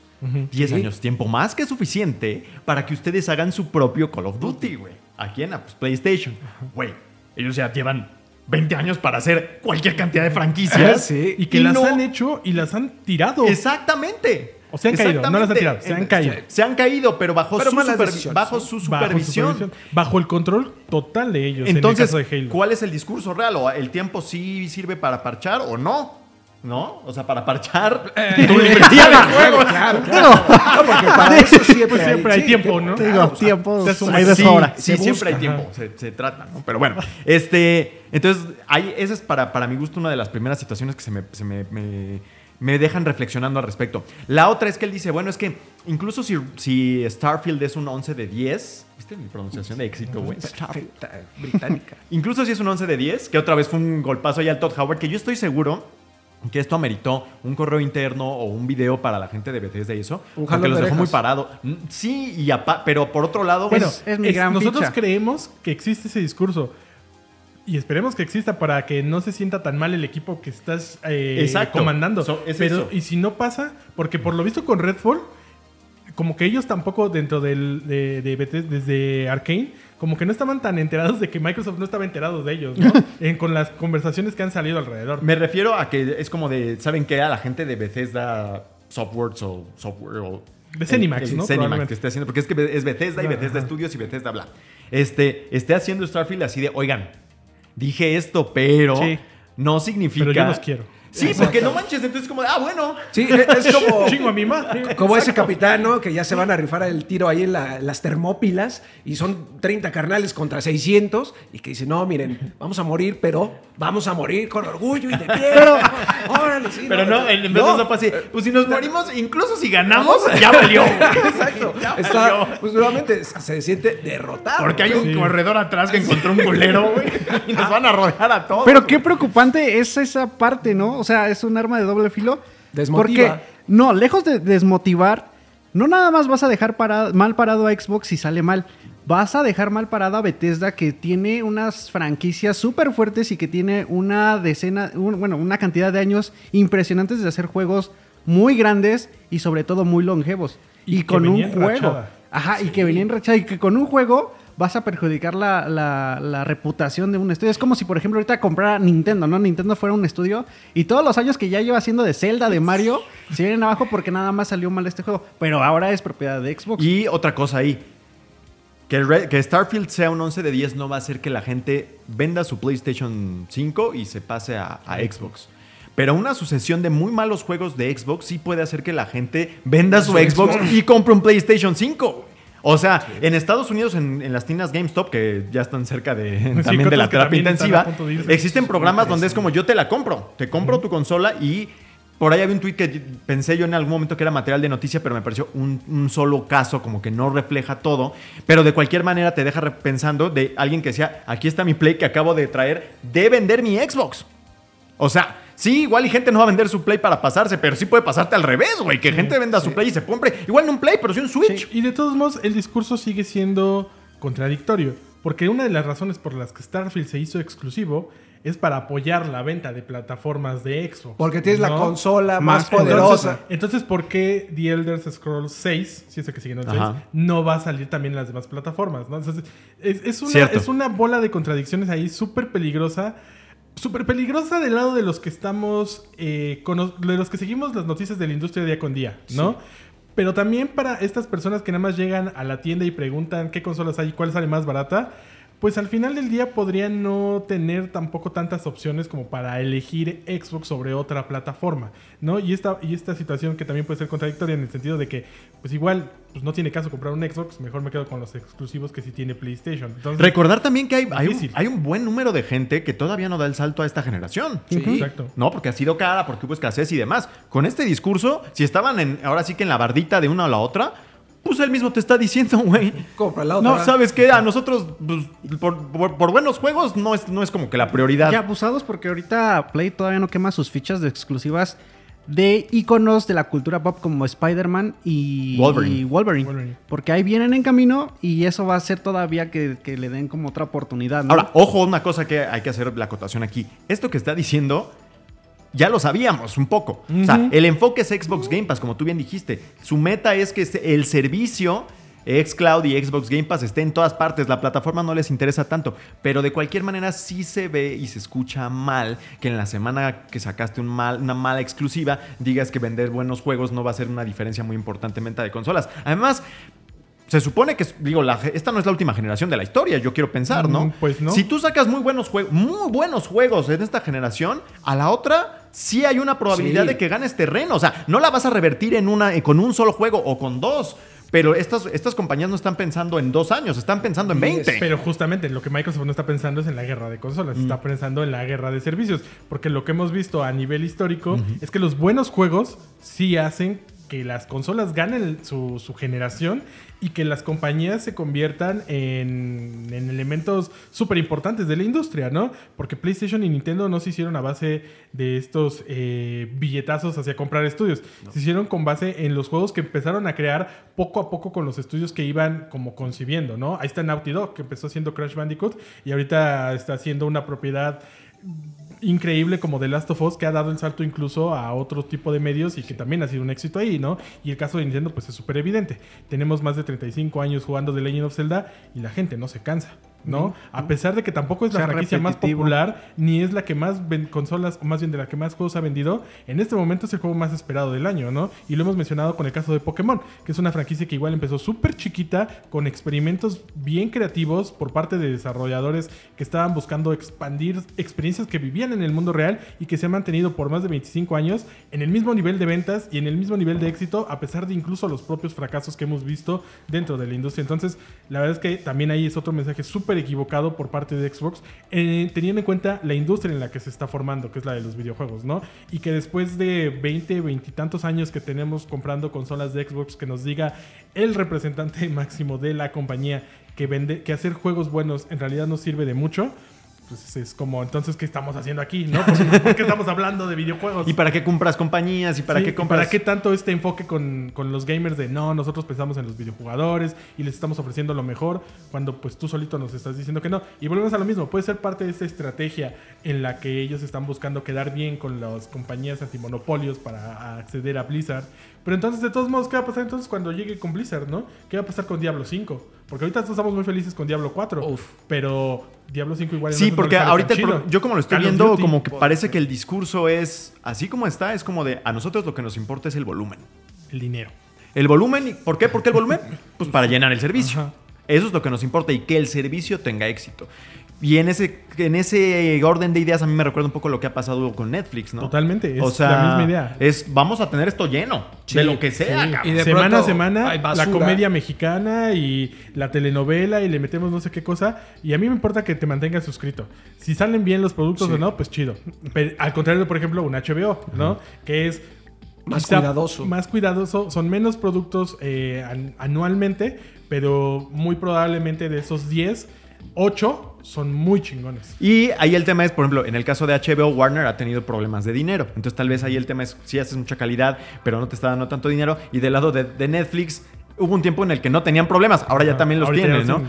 10 Sí. años, tiempo más que suficiente para que ustedes hagan su propio Call of Duty, güey. ¿A quién? A pues, PlayStation. Güey, ellos ya llevan 20 años para hacer cualquier cantidad de franquicias. [laughs] Sí. Y que Y las no- han hecho y las han tirado. Exactamente. O se han caído, no las han tirado, se han caído. Se han caído, pero bajo, Pero su, malas super- decisiones, bajo su Bajo supervisión. supervisión, Bajo el control total de ellos. Entonces, en el caso de Halo. ¿cuál es el discurso real? ¿O el tiempo sí sirve para parchar o no? ¿No? O sea, para parchar [laughs] Eh, tu [laughs] librería de juegos. Claro, claro. No, porque para [laughs] eso siempre, Pues siempre hay sí, tiempo, ¿no? Te digo, claro, o sea, tiempo se suma. hay de Sí, sobra. sí, Se siempre hay tiempo, se, se trata, ¿no? Pero bueno, este, entonces, hay, esa es para, para mi gusto una de las primeras situaciones que se me, se me, me- me dejan reflexionando al respecto. La otra es que él dice, bueno, es que incluso si, si Starfield es un 11 de 10, ¿viste mi pronunciación de éxito, güey? Perfecta, británica. Incluso si es un 11 de 10, que otra vez fue un golpazo ahí al Todd Howard, que yo estoy seguro que esto ameritó un correo interno o un video para la gente de Bethesda y eso, Un porque jalón los de dejó muy parado. Mm, Sí, y pero por otro lado, Bueno, Es- es mi es- gran nosotros ficha. creemos que existe ese discurso. Y esperemos que exista para que no se sienta tan mal el equipo que estás eh, comandando. So- es Pero, eso. y si no pasa, porque por lo visto con Redfall, como que ellos tampoco dentro del, de, de Bethesda, desde Arkane, como que no estaban tan enterados de que Microsoft no estaba enterado de ellos, ¿no? [laughs] En- con las conversaciones que han salido alrededor. Me refiero a que es como de, ¿saben qué? A la gente de Bethesda Softworks o Software o... De Zenimax, el- el ¿no? Zenimax Probablemente. que esté haciendo, porque es que es Bethesda y Ajá. Bethesda Studios y Bethesda bla. Este, esté haciendo Starfield así de, oigan, dije esto, pero Sí. no significa... Pero yo los quiero. Sí, porque no manches, entonces como ah, bueno. Sí, es [laughs] es como, Chingo a mi madre. como ese capitán, ¿no? Que ya se van a rifar el tiro ahí en la- las termópilas y son 30 carnales contra 600 y que dice, no, miren, vamos a morir, pero vamos a morir con orgullo y de pie. Órale, sí, Pero no, en vez de no. eso así, pues si nos morimos, incluso si ganamos, ya valió. [laughs] Exacto. [laughs] Ya Está, valió. pues nuevamente se siente derrotado. Porque hay un Sí. corredor atrás que encontró un culero, güey. Y nos van a rodear a todos. Pero qué preocupante es esa parte, ¿no? O sea, es un arma de doble filo. Desmotiva. Porque, no, lejos de desmotivar, no nada más vas a dejar parado- mal parado a Xbox si sale mal. Vas a dejar mal parado a Bethesda que tiene unas franquicias súper fuertes y que tiene una decena, un- bueno, una cantidad de años impresionantes de hacer juegos muy grandes y sobre todo muy longevos. Y con un juego. Ajá, y que venía enrachada y que con un juego vas a perjudicar la, la- la reputación de un estudio. Es como si, por ejemplo, ahorita comprara Nintendo, ¿no? Nintendo fuera un estudio y todos los años que ya lleva haciendo de Zelda, de Mario, se vienen abajo porque nada más salió mal este juego. Pero ahora es propiedad de Xbox. Y otra cosa ahí. Que, el Red- que Starfield sea un 11 de 10 no va a hacer que la gente venda su PlayStation 5 y se pase a, a Xbox. Pero una sucesión de muy malos juegos de Xbox sí puede hacer que la gente venda su, Su Xbox, Xbox. y compre un PlayStation 5. O sea, en Estados Unidos, en, en las tiendas GameStop, que ya están cerca de, también de la terapia intensiva, irse. existen programas donde es como yo te la compro. Te compro tu consola y por ahí había un tweet que pensé yo en algún momento que era material de noticia, pero me pareció un, un solo caso, como que no refleja todo. Pero de cualquier manera te deja pensando de alguien que decía, aquí está mi Play que acabo de traer, de vender mi Xbox. O sea, sí, igual y gente no va a vender su Play para pasarse, pero sí puede pasarte al revés, güey. Que gente venda su Play y se compre, igual no un Play, pero sí un Switch. Y de todos modos, el discurso sigue siendo contradictorio. Porque una de las razones por las que Starfield se hizo exclusivo es para apoyar la venta de plataformas de Xbox. Porque tienes la ¿no? consola más, Más poderosa. Entonces, entonces, ¿por qué The Elder Scrolls 6, si es el que sigue en el 6, Ajá. no va a salir también en las demás plataformas? ¿no? Entonces, es, es una, es una bola de contradicciones ahí súper peligrosa. Súper peligrosa del lado de los que estamos, eh, de los que seguimos las noticias de la industria día con día, ¿no? Pero también para estas personas que nada más llegan a la tienda y preguntan qué consolas hay y cuál sale más barata, pues al final del día podrían no tener tampoco tantas opciones como para elegir Xbox sobre otra plataforma, ¿no? Y esta, y esta situación que también puede ser contradictoria en el sentido de que, pues igual, pues no tiene caso comprar un Xbox, mejor me quedo con los exclusivos que sí tiene PlayStation. Entonces, Recordar también que hay, hay, un, hay un buen número de gente que todavía no da el salto a esta generación. Sí. Exacto. No, porque ha sido cara, porque hubo escasez y demás. Con este discurso, si estaban en, ahora sí que en la bardita de una o la otra, pues él mismo te está diciendo, güey. Compra la otra. No, ¿sabes qué? A nosotros, pues, por, por- por buenos juegos, no es, no es como que la prioridad. Qué abusados porque ahorita Play todavía no quema sus fichas de exclusivas de iconos de la cultura pop como Spider-Man y Wolverine. y Wolverine. Wolverine. Porque ahí vienen en camino y eso va a hacer todavía que, que le den como otra oportunidad. ¿no? Ahora, ojo, una cosa que hay que hacer la acotación aquí. Esto que está diciendo, ya lo sabíamos un poco. O sea, el enfoque es Xbox Game Pass, como tú bien dijiste. Su meta es que el servicio xCloud y Xbox Game Pass esté en todas partes. La plataforma no les interesa tanto. Pero de cualquier manera sí se ve y se escucha mal que en la semana que sacaste un mal, una mala exclusiva digas que vender buenos juegos no va a ser una diferencia muy importante en venta de consolas. Además... Se supone que, digo, la- esta no es la última generación de la historia, yo quiero pensar, ¿no? Mm, pues no. Si tú sacas muy buenos juegos, muy buenos juegos en esta generación, a la otra sí hay una probabilidad Sí. de que ganes terreno. O sea, no la vas a revertir en una, con un solo juego o con dos. Pero estas, estas compañías no están pensando en dos años, están pensando en Sí, 20. Pero justamente lo que Microsoft no está pensando es en la guerra de consolas, está pensando en la guerra de servicios. Porque lo que hemos visto a nivel histórico es que los buenos juegos sí hacen que las consolas ganen su, su generación y que las compañías se conviertan en, en elementos súper importantes de la industria, ¿no? Porque PlayStation y Nintendo no se hicieron a base de estos eh, billetazos hacia comprar estudios. Se hicieron con base en los juegos que empezaron a crear poco a poco con los estudios que iban como concibiendo, ¿no? Ahí está Naughty Dog, que empezó haciendo Crash Bandicoot y ahorita está haciendo una propiedad increíble como The Last of Us que ha dado el salto incluso a otro tipo de medios y que también ha sido un éxito ahí, ¿no? Y el caso de Nintendo pues es súper evidente. Tenemos más de 35 años jugando The Legend of Zelda y la gente no se cansa. ¿No? A pesar de que tampoco es la Sea franquicia más popular, ni es la que más ven- consolas, o más bien de la que más juegos ha vendido, en este momento es el juego más esperado del año, ¿no? Y lo hemos mencionado con el caso de Pokémon, que es una franquicia que igual empezó súper chiquita, con experimentos bien creativos por parte de desarrolladores que estaban buscando expandir experiencias que vivían en el mundo real y que se han mantenido por más de 25 años en el mismo nivel de ventas y en el mismo nivel de éxito, a pesar de incluso los propios fracasos que hemos visto dentro de la industria. Entonces, la verdad es que también ahí es otro mensaje súper equivocado por parte de Xbox, eh, teniendo en cuenta la industria en la que se está formando, que es la de los videojuegos, ¿no? Y que después de 20, 20 y tantos años que tenemos comprando consolas de Xbox, que nos diga el representante [laughs] máximo de la compañía que vende, que hacer juegos buenos en realidad no sirve de mucho. Pues es como, entonces, ¿qué estamos haciendo aquí? ¿No? ¿Por, por qué [laughs] estamos hablando de videojuegos? ¿Y para qué compras compañías? ¿Y para Sí, qué ¿y compras? ¿Para qué tanto este enfoque con, con los gamers de no, nosotros pensamos en los videojugadores y les estamos ofreciendo lo mejor cuando pues tú solito nos estás diciendo que no? Y volvemos a lo mismo, puede ser parte de esta estrategia en la que ellos están buscando quedar bien con las compañías antimonopolios para acceder a Blizzard. Pero entonces, de todos modos, ¿qué va a pasar entonces cuando llegue con Blizzard, no? ¿Qué va a pasar con Diablo 5? Porque ahorita estamos muy felices con Diablo 4, Uf. pero Diablo 5 igual... Sí, no porque ahorita pro- yo como lo estoy Call viendo, Duty. como que parece que el discurso es así como está, es como de a nosotros lo que nos importa es el volumen. El dinero. El volumen, ¿por qué? ¿Por qué el volumen? [laughs] Pues para llenar el servicio. Ajá. Eso es lo que nos importa y que el servicio tenga éxito. Y en ese, en ese orden de ideas a mí me recuerda un poco lo que ha pasado con Netflix, ¿no? Totalmente, es o sea, la misma idea. Es, vamos a tener esto lleno, Sí, de lo que sea, sí. cabrón. Y de semana pronto a semana la comedia mexicana y la telenovela y le metemos no sé qué cosa. Y a mí me importa que te mantengas suscrito. Si salen bien los productos Sí. o no, pues chido. Pero, al contrario, por ejemplo, un HBO, ¿no? Que es Más cuidadoso. Más cuidadoso. Son menos productos eh, an- anualmente, pero muy probablemente de esos 10, 8 son muy chingones. Y ahí el tema es, por ejemplo, en el caso de HBO, Warner ha tenido problemas de dinero. Entonces tal vez ahí el tema es, si haces mucha calidad, pero no te está dando tanto dinero. Y del lado de, de Netflix, hubo un tiempo en el que no tenían problemas. Ahora ya también los ahorita tienen, ¿no?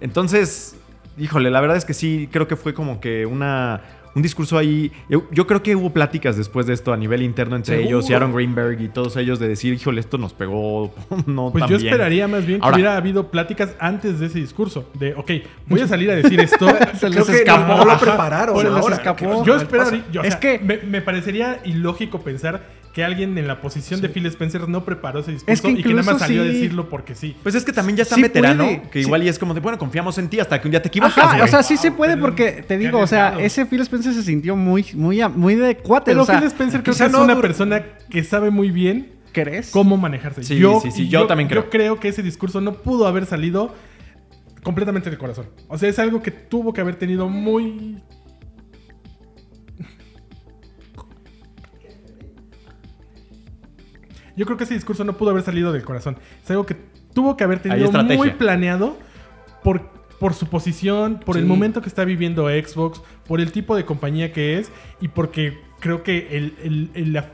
Entonces, híjole, la verdad es que sí, creo que fue como que una... Un discurso ahí. Yo, yo creo que hubo pláticas después de esto a nivel interno entre Seguro. ellos y Aaron Greenberg y todos ellos de decir, híjole, esto nos pegó [laughs] no Pues tan yo bien". esperaría más bien que Ahora- hubiera habido pláticas antes de ese discurso. De, ok, voy a salir a decir esto. [laughs] Se Creo les que escapó. no lo prepararon Bueno, les ahora. escapó. ¿Qué Yo esperaría, pasa? yo, o Es que- me, me parecería ilógico pensar que alguien en la posición de Phil Spencer no preparó ese discurso Es que y que nada más salió a decirlo porque sí. Pues es que también ya está Sí veterano, puede. que Sí. igual y es como de, bueno, confiamos en ti hasta que un día te equivocas, Ajá, o sea, sí se puede pero porque te digo, o sea, ese Phil Spencer se sintió muy, muy, muy de cuate. Pero o sea, Phil Spencer creo que es no una persona que sabe muy bien ¿crees? cómo manejarse. Sí, sí, sí, y yo también creo. Yo creo que ese discurso no pudo haber salido completamente del corazón. O sea, es algo que tuvo que haber tenido muy... Yo creo que ese discurso no pudo haber salido del corazón. Es algo que tuvo que haber tenido muy planeado por, por su posición, por el momento que está viviendo Xbox, por el tipo de compañía que es y porque creo que el-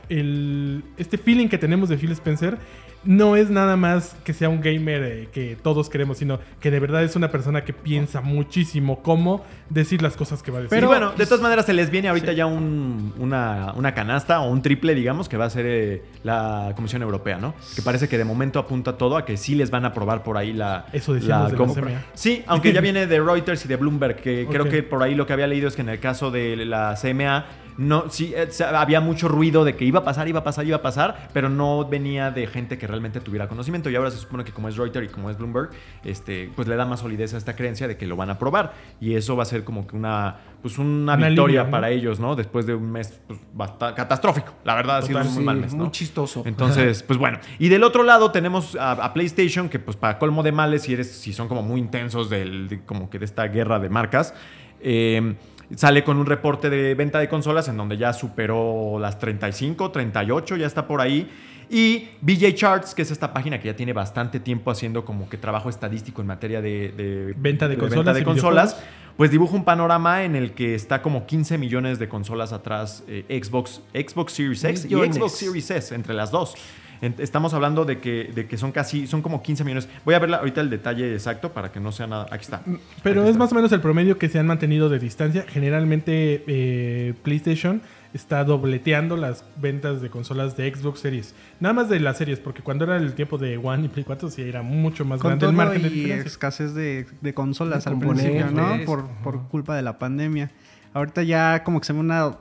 el- este feeling que tenemos de Phil Spencer no es nada más que sea un gamer eh, que todos queremos, sino que de verdad es una persona que piensa muchísimo cómo decir las cosas que va a decir. Pero bueno, de todas maneras se les viene ahorita ya un- una, una canasta o un triple, digamos, que va a ser eh, la Comisión Europea, ¿no? Que parece que de momento apunta todo a que sí les van a aprobar por ahí la, Eso decíamos de la compra. CMA. Sí, aunque ya [laughs] viene de Reuters y de Bloomberg, que creo que por ahí lo que había leído es que en el caso de la CMA no, sí, eh, había mucho ruido de que iba a pasar, iba a pasar, iba a pasar, pero no venía de gente que realmente tuviera conocimiento. Y ahora se supone que como es Reuters y como es Bloomberg, este, pues le da más solidez a esta creencia de que lo van a aprobar. Y eso va a ser como que una, pues una, Una victoria para ellos, ¿no? Después de un mes pues, basta- catastrófico. La verdad ha sido muy mal mes, ¿no? muy chistoso. Entonces, [laughs] pues bueno. Y del otro lado tenemos a, a PlayStation, que pues para colmo de males, si, eres, si son como muy intensos del, de- como que de esta guerra de marcas, eh, sale con un reporte de venta de consolas en donde ya superó las 35, 38, ya está por ahí. Y BJ Charts, que es esta página que ya tiene bastante tiempo haciendo como que trabajo estadístico en materia de, de- Venta de consolas venta de y consolas, videojuegos. pues dibuja un panorama en el que está como 15 millones de consolas atrás eh, Xbox, Xbox Series X y. Xbox Series S, entre las dos. Estamos hablando de que, de que son casi, son como 15 millones. Voy a ver ahorita el detalle exacto para que no sea nada. Aquí está. Pero Aquí es está. más o menos el promedio que se han mantenido de distancia. Generalmente eh, PlayStation está dobleteando las ventas de consolas de Xbox Series. Nada más de las series, porque cuando era el tiempo de One y Play 4 sí era mucho más Con grande todo el margen de y diferencia. escasez de, de consolas De al principio, ¿no? componentes. Por, por culpa de la pandemia. Ahorita ya como que se ve una,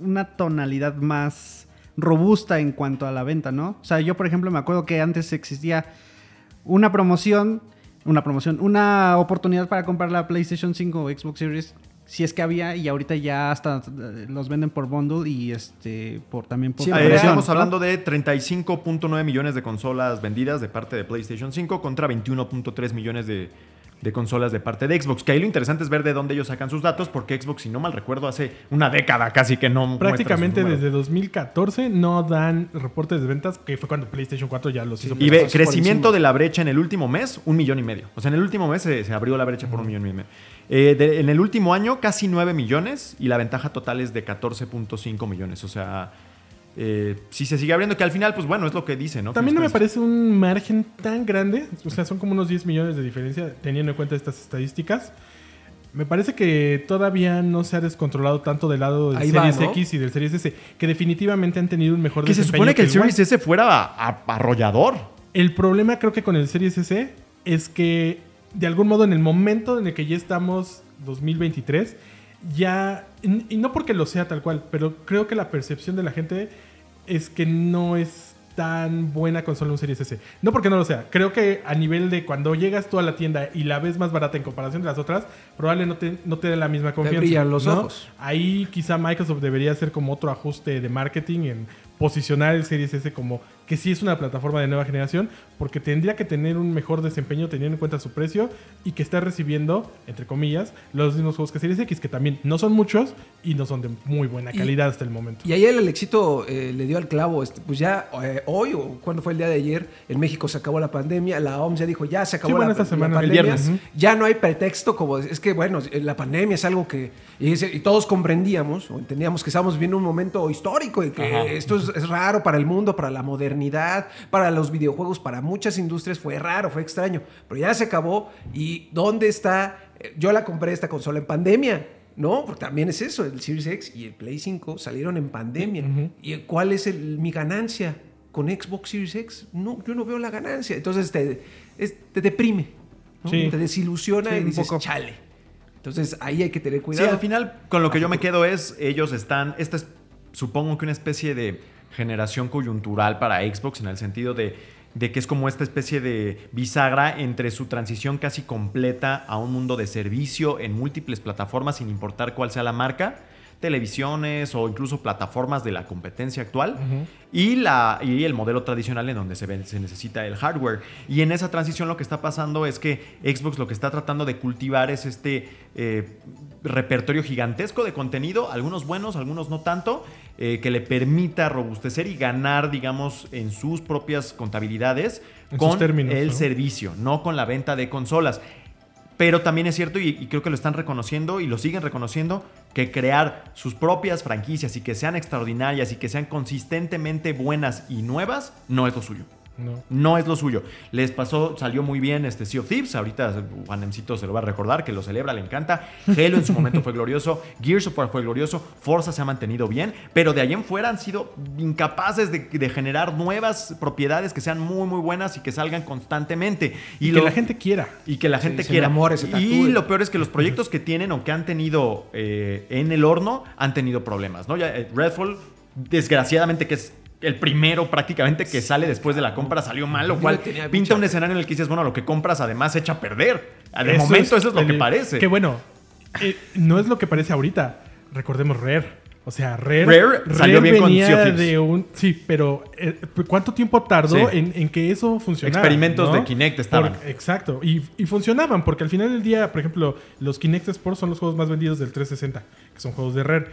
una tonalidad más robusta en cuanto a la venta, ¿no? O sea, yo por ejemplo me acuerdo que antes existía una promoción, una promoción, una oportunidad para comprar la PlayStation 5 o Xbox Series, si es que había, y ahorita ya hasta eh, los venden por bundle y este por también por Sí, estamos hablando de 35.9 millones de consolas vendidas de parte de PlayStation 5 contra 21.3 millones de, de consolas de parte de Xbox. Que ahí lo interesante es ver de dónde ellos sacan sus datos, porque Xbox, si no mal recuerdo, hace una década casi que no Prácticamente desde 2014 no dan reportes de ventas, que fue cuando PlayStation 4 ya los hizo. Y ve, crecimiento de la brecha en el último mes, un millón y medio. O sea, en el último mes se, se abrió la brecha por un millón y medio. Eh, de- en el último año, casi 9 millones y la ventaja total es de 14.5 millones. O sea, eh, si se sigue abriendo, que al final, pues bueno, es lo que dice, ¿no? También no me parece un margen tan grande. O sea, son como unos 10 millones de diferencia teniendo en cuenta estas estadísticas. Me parece que todavía no se ha descontrolado tanto del lado del Ahí va, Series ¿no? X y del Series S, que definitivamente han tenido un mejor Que se desempeño supone que el One. Series S fuera arrollador. El problema creo que con el Series S es que de algún modo en el momento en el que ya estamos 2023, ya, y no porque lo sea tal cual, pero creo que la percepción de la gente es que no es tan buena consola un Series S. No porque no lo sea, creo que a nivel de cuando llegas tú a la tienda y la ves más barata en comparación de las otras, probablemente no te, no te dé la misma confianza. brillan los ¿no? ojos. Ahí quizá Microsoft debería hacer como otro ajuste de marketing en posicionar el Series S como que sí es una plataforma de nueva generación, porque tendría que tener un mejor desempeño teniendo en cuenta su precio y que está recibiendo, entre comillas, los mismos juegos que Series X, que también no son muchos y no son de muy buena Y- calidad hasta el momento. Y ayer el Alexito eh, le dio al clavo, este, pues ya eh, hoy o cuando fue el día de ayer, en México se acabó la pandemia, la OMS ya dijo, ya se acabó Sí, bueno, la, esta la semana, el pandemia, viernes. Ujú. ya no hay pretexto, como es que bueno, la pandemia es algo que, y, es- y todos comprendíamos o entendíamos que estábamos viviendo un momento histórico y que Ajá. esto es, es raro para el mundo, para la modernidad, para los videojuegos, para muchas industrias fue raro, fue extraño, pero ya se acabó y ¿dónde está? Eh, Yo la compré esta consola en pandemia. No, porque también es eso, el Series X y el Play 5 salieron en pandemia. ¿Y cuál es el- mi ganancia con Xbox Series X? No, yo no veo la ganancia. Entonces te, es- te deprime, ¿no? Sí. te desilusiona Sí, y dices, poco. chale. Entonces ahí hay que tener Sí, cuidado. al final, con lo que yo me quedo es, ellos están, esta es, supongo que una especie de generación coyuntural para Xbox en el sentido de, de que es como esta especie de bisagra entre su transición casi completa a un mundo de servicio en múltiples plataformas sin importar cuál sea la marca televisiones o incluso plataformas de la competencia actual y, la, y el modelo tradicional en donde se, ve- se necesita el hardware. Y en esa transición lo que está pasando es que Xbox lo que está tratando de cultivar es este eh, repertorio gigantesco de contenido, algunos buenos, algunos no tanto, eh, que le permita robustecer y ganar, digamos, en sus propias contabilidades En con términos, el ¿no? servicio, no con la venta de consolas. Pero también es cierto, y, y creo que lo están reconociendo y lo siguen reconociendo, que crear sus propias franquicias y que sean extraordinarias y que sean consistentemente buenas y nuevas, no es lo suyo. No. No es lo suyo. Les pasó, salió muy bien este Sea of Thieves. Ahorita Juanemcito se lo va a recordar, que lo celebra, le encanta. [laughs] Halo en su momento fue glorioso. Gears of War fue glorioso. Forza se ha mantenido bien. Pero de ahí en fuera han sido incapaces de, de generar nuevas propiedades que sean muy, muy buenas y que salgan constantemente. Y, lo- que la gente quiera. y que la gente se quiera. enamore, se y lo peor es que los proyectos que tienen o que han tenido eh, en el horno han tenido problemas, ¿no? Ya, eh, Redfall, desgraciadamente, que es el primero prácticamente que sale después de la compra, salió mal, lo cual pinta mucha un escenario en el que dices, bueno, lo que compras además se echa a perder. De Eso momento eso es lo que parece. Que bueno, eh, no es lo que parece ahorita. Recordemos Rare. O sea, Rare, Rare salió bien con venía Thieves. de un... Sí, pero eh, ¿cuánto tiempo tardó Sí. en, en que eso funcionara? Experimentos ¿no? de Kinect estaban. Por- exacto. Y, y funcionaban, porque al final del día, por ejemplo, los Kinect Sports son los juegos más vendidos del 360, que son juegos de Rare.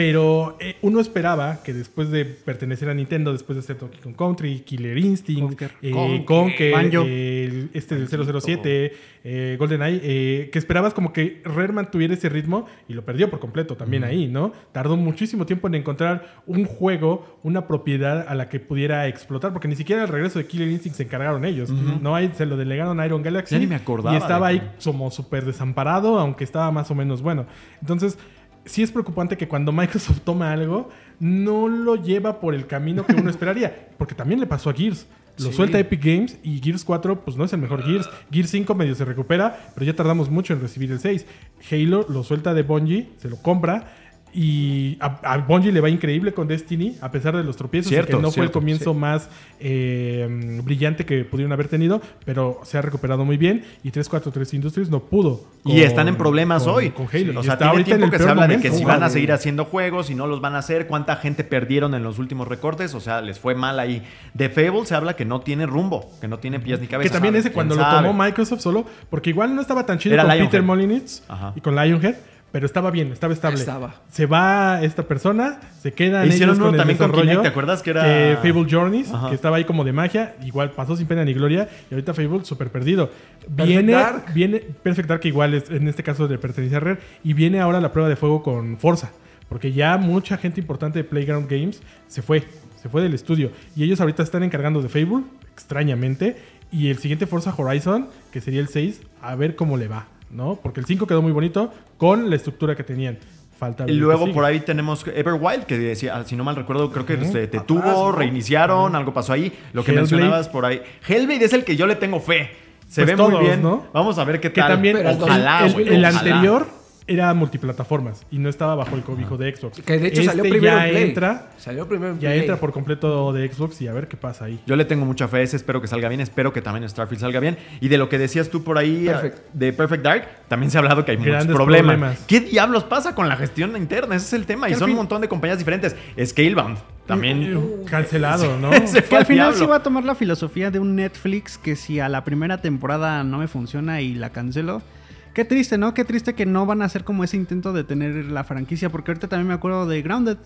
Pero eh, uno esperaba que después de pertenecer a Nintendo, después de hacer Donkey Kong Country, Killer Instinct, Conker. eh, Conker. Banjo. este del 007, eh, GoldenEye, eh, que esperabas como que Rare mantuviera ese ritmo y lo perdió por completo también ahí, ¿no? Tardó muchísimo tiempo en encontrar un juego, una propiedad a la que pudiera explotar, porque ni siquiera el regreso de Killer Instinct se encargaron ellos, ¿no? Ahí se lo delegaron a Iron Galaxy. Ya ni me acordaba Y estaba ahí como súper desamparado, aunque estaba más o menos bueno. Entonces, sí es preocupante que cuando Microsoft toma algo, no lo lleva por el camino que uno [laughs] esperaría. Porque también le pasó a Gears. Lo Sí. suelta Epic Games y Gears 4 pues no es el mejor Gears. Gears 5 medio se recupera, pero ya tardamos mucho en recibir el 6. Halo lo suelta de Bungie, se lo compra y a, a Bungie le va increíble con Destiny, a pesar de los tropiezos, y Cierto, que no fue el comienzo más eh, brillante que pudieron haber tenido, pero se ha recuperado muy bien y 343 Industries no pudo. Y están en problemas con- hoy. Con Halo. O Y sea, está tiene en el que se habla de momento. que si van a seguir haciendo juegos, si no los van a hacer, cuánta gente perdieron en los últimos recortes. O sea, les fue mal ahí. De Fable se habla que no tiene rumbo, que no tiene pies ni cabeza. Que también ese cuando ¿Quién lo tomó Microsoft solo, porque igual no estaba tan chido Era con Lionhead. Peter Molinitz Ajá. y con Lionhead, pero estaba bien, estaba estable. Estaba. Se va esta persona, se quedan Hicieron ellos uno con el también con. Kinect, ¿te acuerdas que era- Eh, Fable Journeys, Ajá. que estaba ahí como de magia, igual pasó sin pena ni gloria y ahorita Fable súper perdido. Viene, Dark. viene Perfect Dark igual es, en este caso de pertenecer a Rare y viene ahora la prueba de fuego con Forza, porque ya mucha gente importante de Playground Games se fue, se fue del estudio y ellos ahorita están encargando de Fable, extrañamente, y el siguiente Forza Horizon, que sería el 6, a ver cómo le va, ¿no? Porque el 5 quedó muy bonito con la estructura que tenían. Falta Y luego por ahí tenemos Everwild, que decía, si no mal recuerdo, creo que se detuvo, ¿no? reiniciaron, algo pasó ahí. Lo que Hellblade. mencionabas por ahí. Hellblade es el que yo le tengo fe. Se Pues ve todos, muy bien. ¿no? Vamos a ver qué Que tal. también Pero ojalá, el, güey, el ojalá. anterior era multiplataformas y no estaba bajo el cobijo de Xbox. Que de hecho salió Este primero ya en Play. entra, Salió primero en ya Play. entra por completo de Xbox y a ver qué pasa ahí. Yo le tengo mucha fe a ese, espero que salga bien, espero que también Starfield salga bien. Y de lo que decías tú por ahí Perfect. eh, de Perfect Dark, también se ha hablado que hay muchos Grandes problemas. problemas. ¿Qué diablos pasa con la gestión interna? Ese es el tema. Y son un montón de compañías diferentes. Scalebound también. Eh, Cancelado, [laughs] ¿no? Se Que fue al al final sí va a tomar la filosofía de un Netflix que si a la primera temporada no me funciona y la cancelo. Qué triste, ¿no? Qué triste que no van a hacer como ese intento de tener la franquicia. Porque ahorita también me acuerdo de Grounded.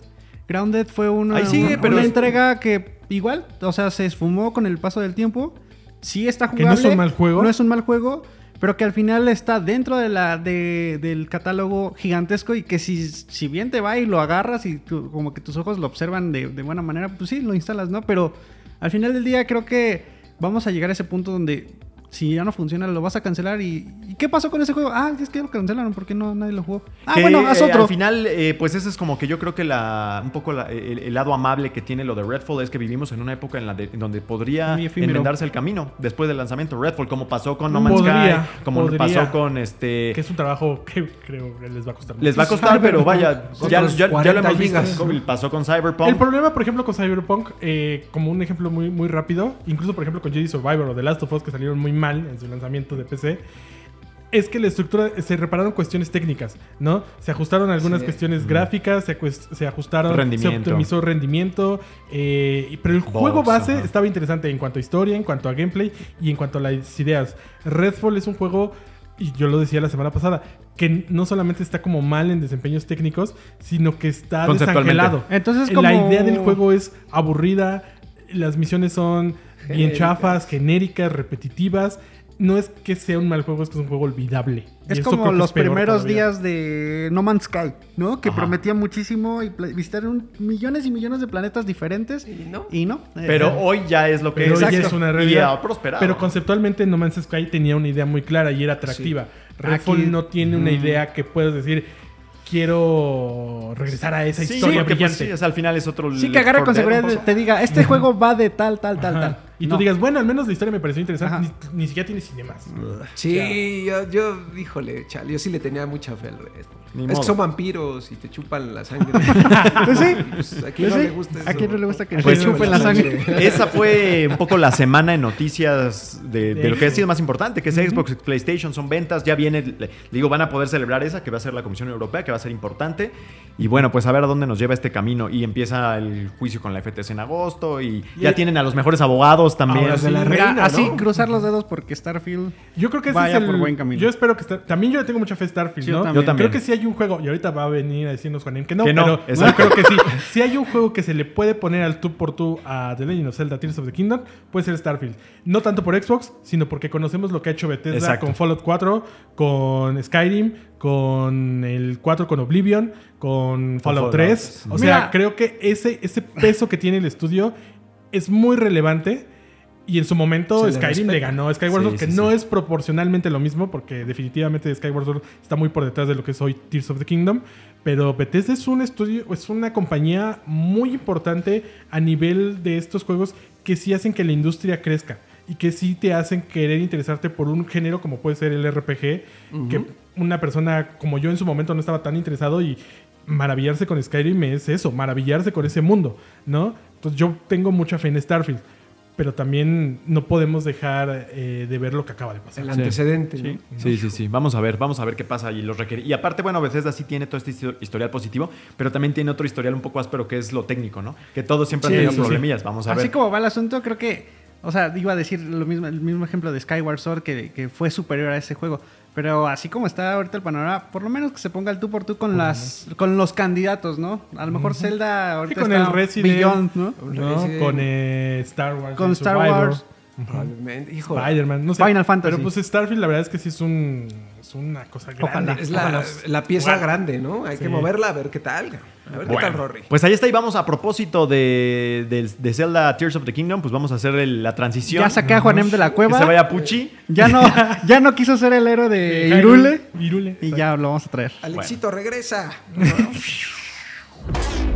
Grounded fue una, Ahí sigue, una- pero una es- entrega que igual, o sea, se esfumó con el paso del tiempo. Sí está Que jugable. no es un mal juego. No es un mal juego. Pero que al final está dentro de la, de- del catálogo gigantesco y que si, si bien te va y lo agarras y tú- como que tus ojos lo observan de, de buena manera, pues sí, lo instalas, ¿no? Pero al final del día creo que vamos a llegar a ese punto donde si ya no funciona, lo vas a cancelar. ¿Y, ¿y qué pasó con ese juego? Ah, es que lo cancelaron porque no, nadie lo jugó. Ah, Que, bueno, haz eh, otro. al final, eh, pues ese es como que yo creo que la, un poco la- el, el lado amable que tiene lo de Redfall es que vivimos en una época en, la de- en donde podría enmendarse el camino después del lanzamiento de Redfall, como pasó con No Man's Podría, Sky, como podría. pasó con este... Que es un trabajo que creo que les va a costar mucho. Les va a costar, pero [laughs] vaya, ya, ya- ya lo 40 hemos visto. Pasó con Cyberpunk. El problema, por ejemplo, con Cyberpunk, eh, como un ejemplo muy, muy rápido, incluso por ejemplo con Jedi Survivor o The Last of Us, que salieron muy mal en su lanzamiento de PC, es que la estructura, se repararon cuestiones técnicas, ¿no? Se ajustaron algunas Sí. cuestiones gráficas, se, se ajustaron, se Rendimiento. optimizó rendimiento, eh, y- pero el juego base ajá. estaba interesante en cuanto a historia, en cuanto a gameplay y en cuanto a las ideas. Redfall es un juego, y yo lo decía la semana pasada, que no solamente está como mal en desempeños técnicos, sino que está desangelado. Entonces, La como- idea del juego es aburrida, las misiones son bien chafas, genéricas, repetitivas. No es que sea un mal juego, es que es un juego olvidable. Y Es como los primeros todavía. días de No Man's Sky, ¿no? Que Ajá. prometía muchísimo y pla- visitar un- millones y millones de planetas diferentes. Y no. Y no. Pero Eh, hoy ya es lo que Pero es. ya Exacto. es una Y realidad. ha prosperado. Pero conceptualmente No Man's Sky tenía una idea muy clara y era atractiva. Redfall Aquí- no tiene una idea que puedas decir, quiero regresar a esa Sí, historia porque, pues, brillante. sí, o sea, al final es otro... Sí, que agarre con Left 4 seguridad te diga, este juego va de tal, tal, tal, Ajá. tal. Y No. tú digas, bueno, al menos la historia me pareció interesante. Ni, ni siquiera tiene cinemas. Sí, yo, yo, híjole, chale, yo sí le tenía mucha fe al Bull. Ni Es modo. que son vampiros y te chupan la sangre. [laughs] Pues sí. Pues, ¿A Pues quién no sí. le gusta eso? ¿A quién no le gusta que Pues, le chupen la sangre? [laughs] Esa fue un poco la semana en noticias de, de lo que ha sido más importante, que es Xbox, PlayStation, son ventas, ya viene, le- digo, van a poder celebrar esa, que va a ser la Comisión Europea, que va a ser importante. Y bueno, pues a ver a dónde nos lleva este camino. Y empieza el juicio con la FTC en agosto y ya tienen a los mejores abogados también. Ahora, de la Mira, reina, así cruzar los dedos porque Starfield. Yo creo que ese Vaya es el, por buen camino. Yo espero que Star- también yo le tengo mucha fe a Starfield, Sí, yo también. Yo también. Creo que sí hay un juego y ahorita va a venir a decirnos Juanem que no, Que no, pero exacto. yo creo que sí. Si hay un juego que se le puede poner al tú por tú a The Legend of Zelda Tears of the Kingdom, puede ser Starfield. No tanto por Xbox, sino porque conocemos lo que ha hecho Bethesda Exacto. con Fallout 4, con Skyrim, con el 4 con Oblivion, con Fallout Fallout. 3. O sea, Mira. creo que ese, ese peso que tiene el estudio es muy relevante. Y en su momento le Skyrim le ganó a Skyward Sí, Sword, que sí, no sí. es proporcionalmente lo mismo, porque definitivamente Skyward Sword está muy por detrás de lo que es hoy Tears of the Kingdom. Pero Bethesda es un estudio, es una compañía muy importante a nivel de estos juegos que sí hacen que la industria crezca y que sí te hacen querer interesarte por un género como puede ser el RPG, que una persona como yo en su momento no estaba tan interesado y maravillarse con Skyrim es eso, maravillarse con ese mundo, ¿no? Entonces yo tengo mucha fe en Starfield, pero también no podemos dejar eh, de ver lo que acaba de pasar. El antecedente, ¿no? Sí, sí, sí. Vamos a ver, vamos a ver qué pasa y los requiere. Y aparte, bueno, Bethesda sí tiene todo este histo- historial positivo, pero también tiene otro historial un poco áspero que es lo técnico, ¿no? Que todos siempre Sí, han tenido sí, sí. problemillas. Vamos a Así ver. como va el asunto, creo que. O sea, iba a decir lo mismo, el mismo ejemplo de Skyward Sword que, que fue superior a ese juego. Pero así como está ahorita el panorama, por lo menos que se ponga el tú por tú con las con los candidatos, ¿no? A lo mejor Zelda Sí, ahorita con está el Resident, Beyond, ¿no? ¿no? Resident. Con eh, Star Wars. Con Star Survivor, Wars. Probablemente. Hijo, Spider-Man, no sé. Final Fantasy. Pero pues Starfield la verdad es que sí es un es una cosa grande. Ojalá. es la, Ojalá. la pieza Ojalá. grande, ¿no? Hay Sí. que moverla a ver qué tal. A ver qué tal, Rory. Pues ahí está y vamos a propósito de, de, de Zelda Tears of the Kingdom, pues vamos a hacer el- la transición. Ya saqué a Juanem de la Que cueva. se vaya Puchi. Ya no, [laughs] [laughs] ya no quiso ser el héroe de Irule. Irule. Y ya lo vamos a traer. Alexito, regresa. [laughs]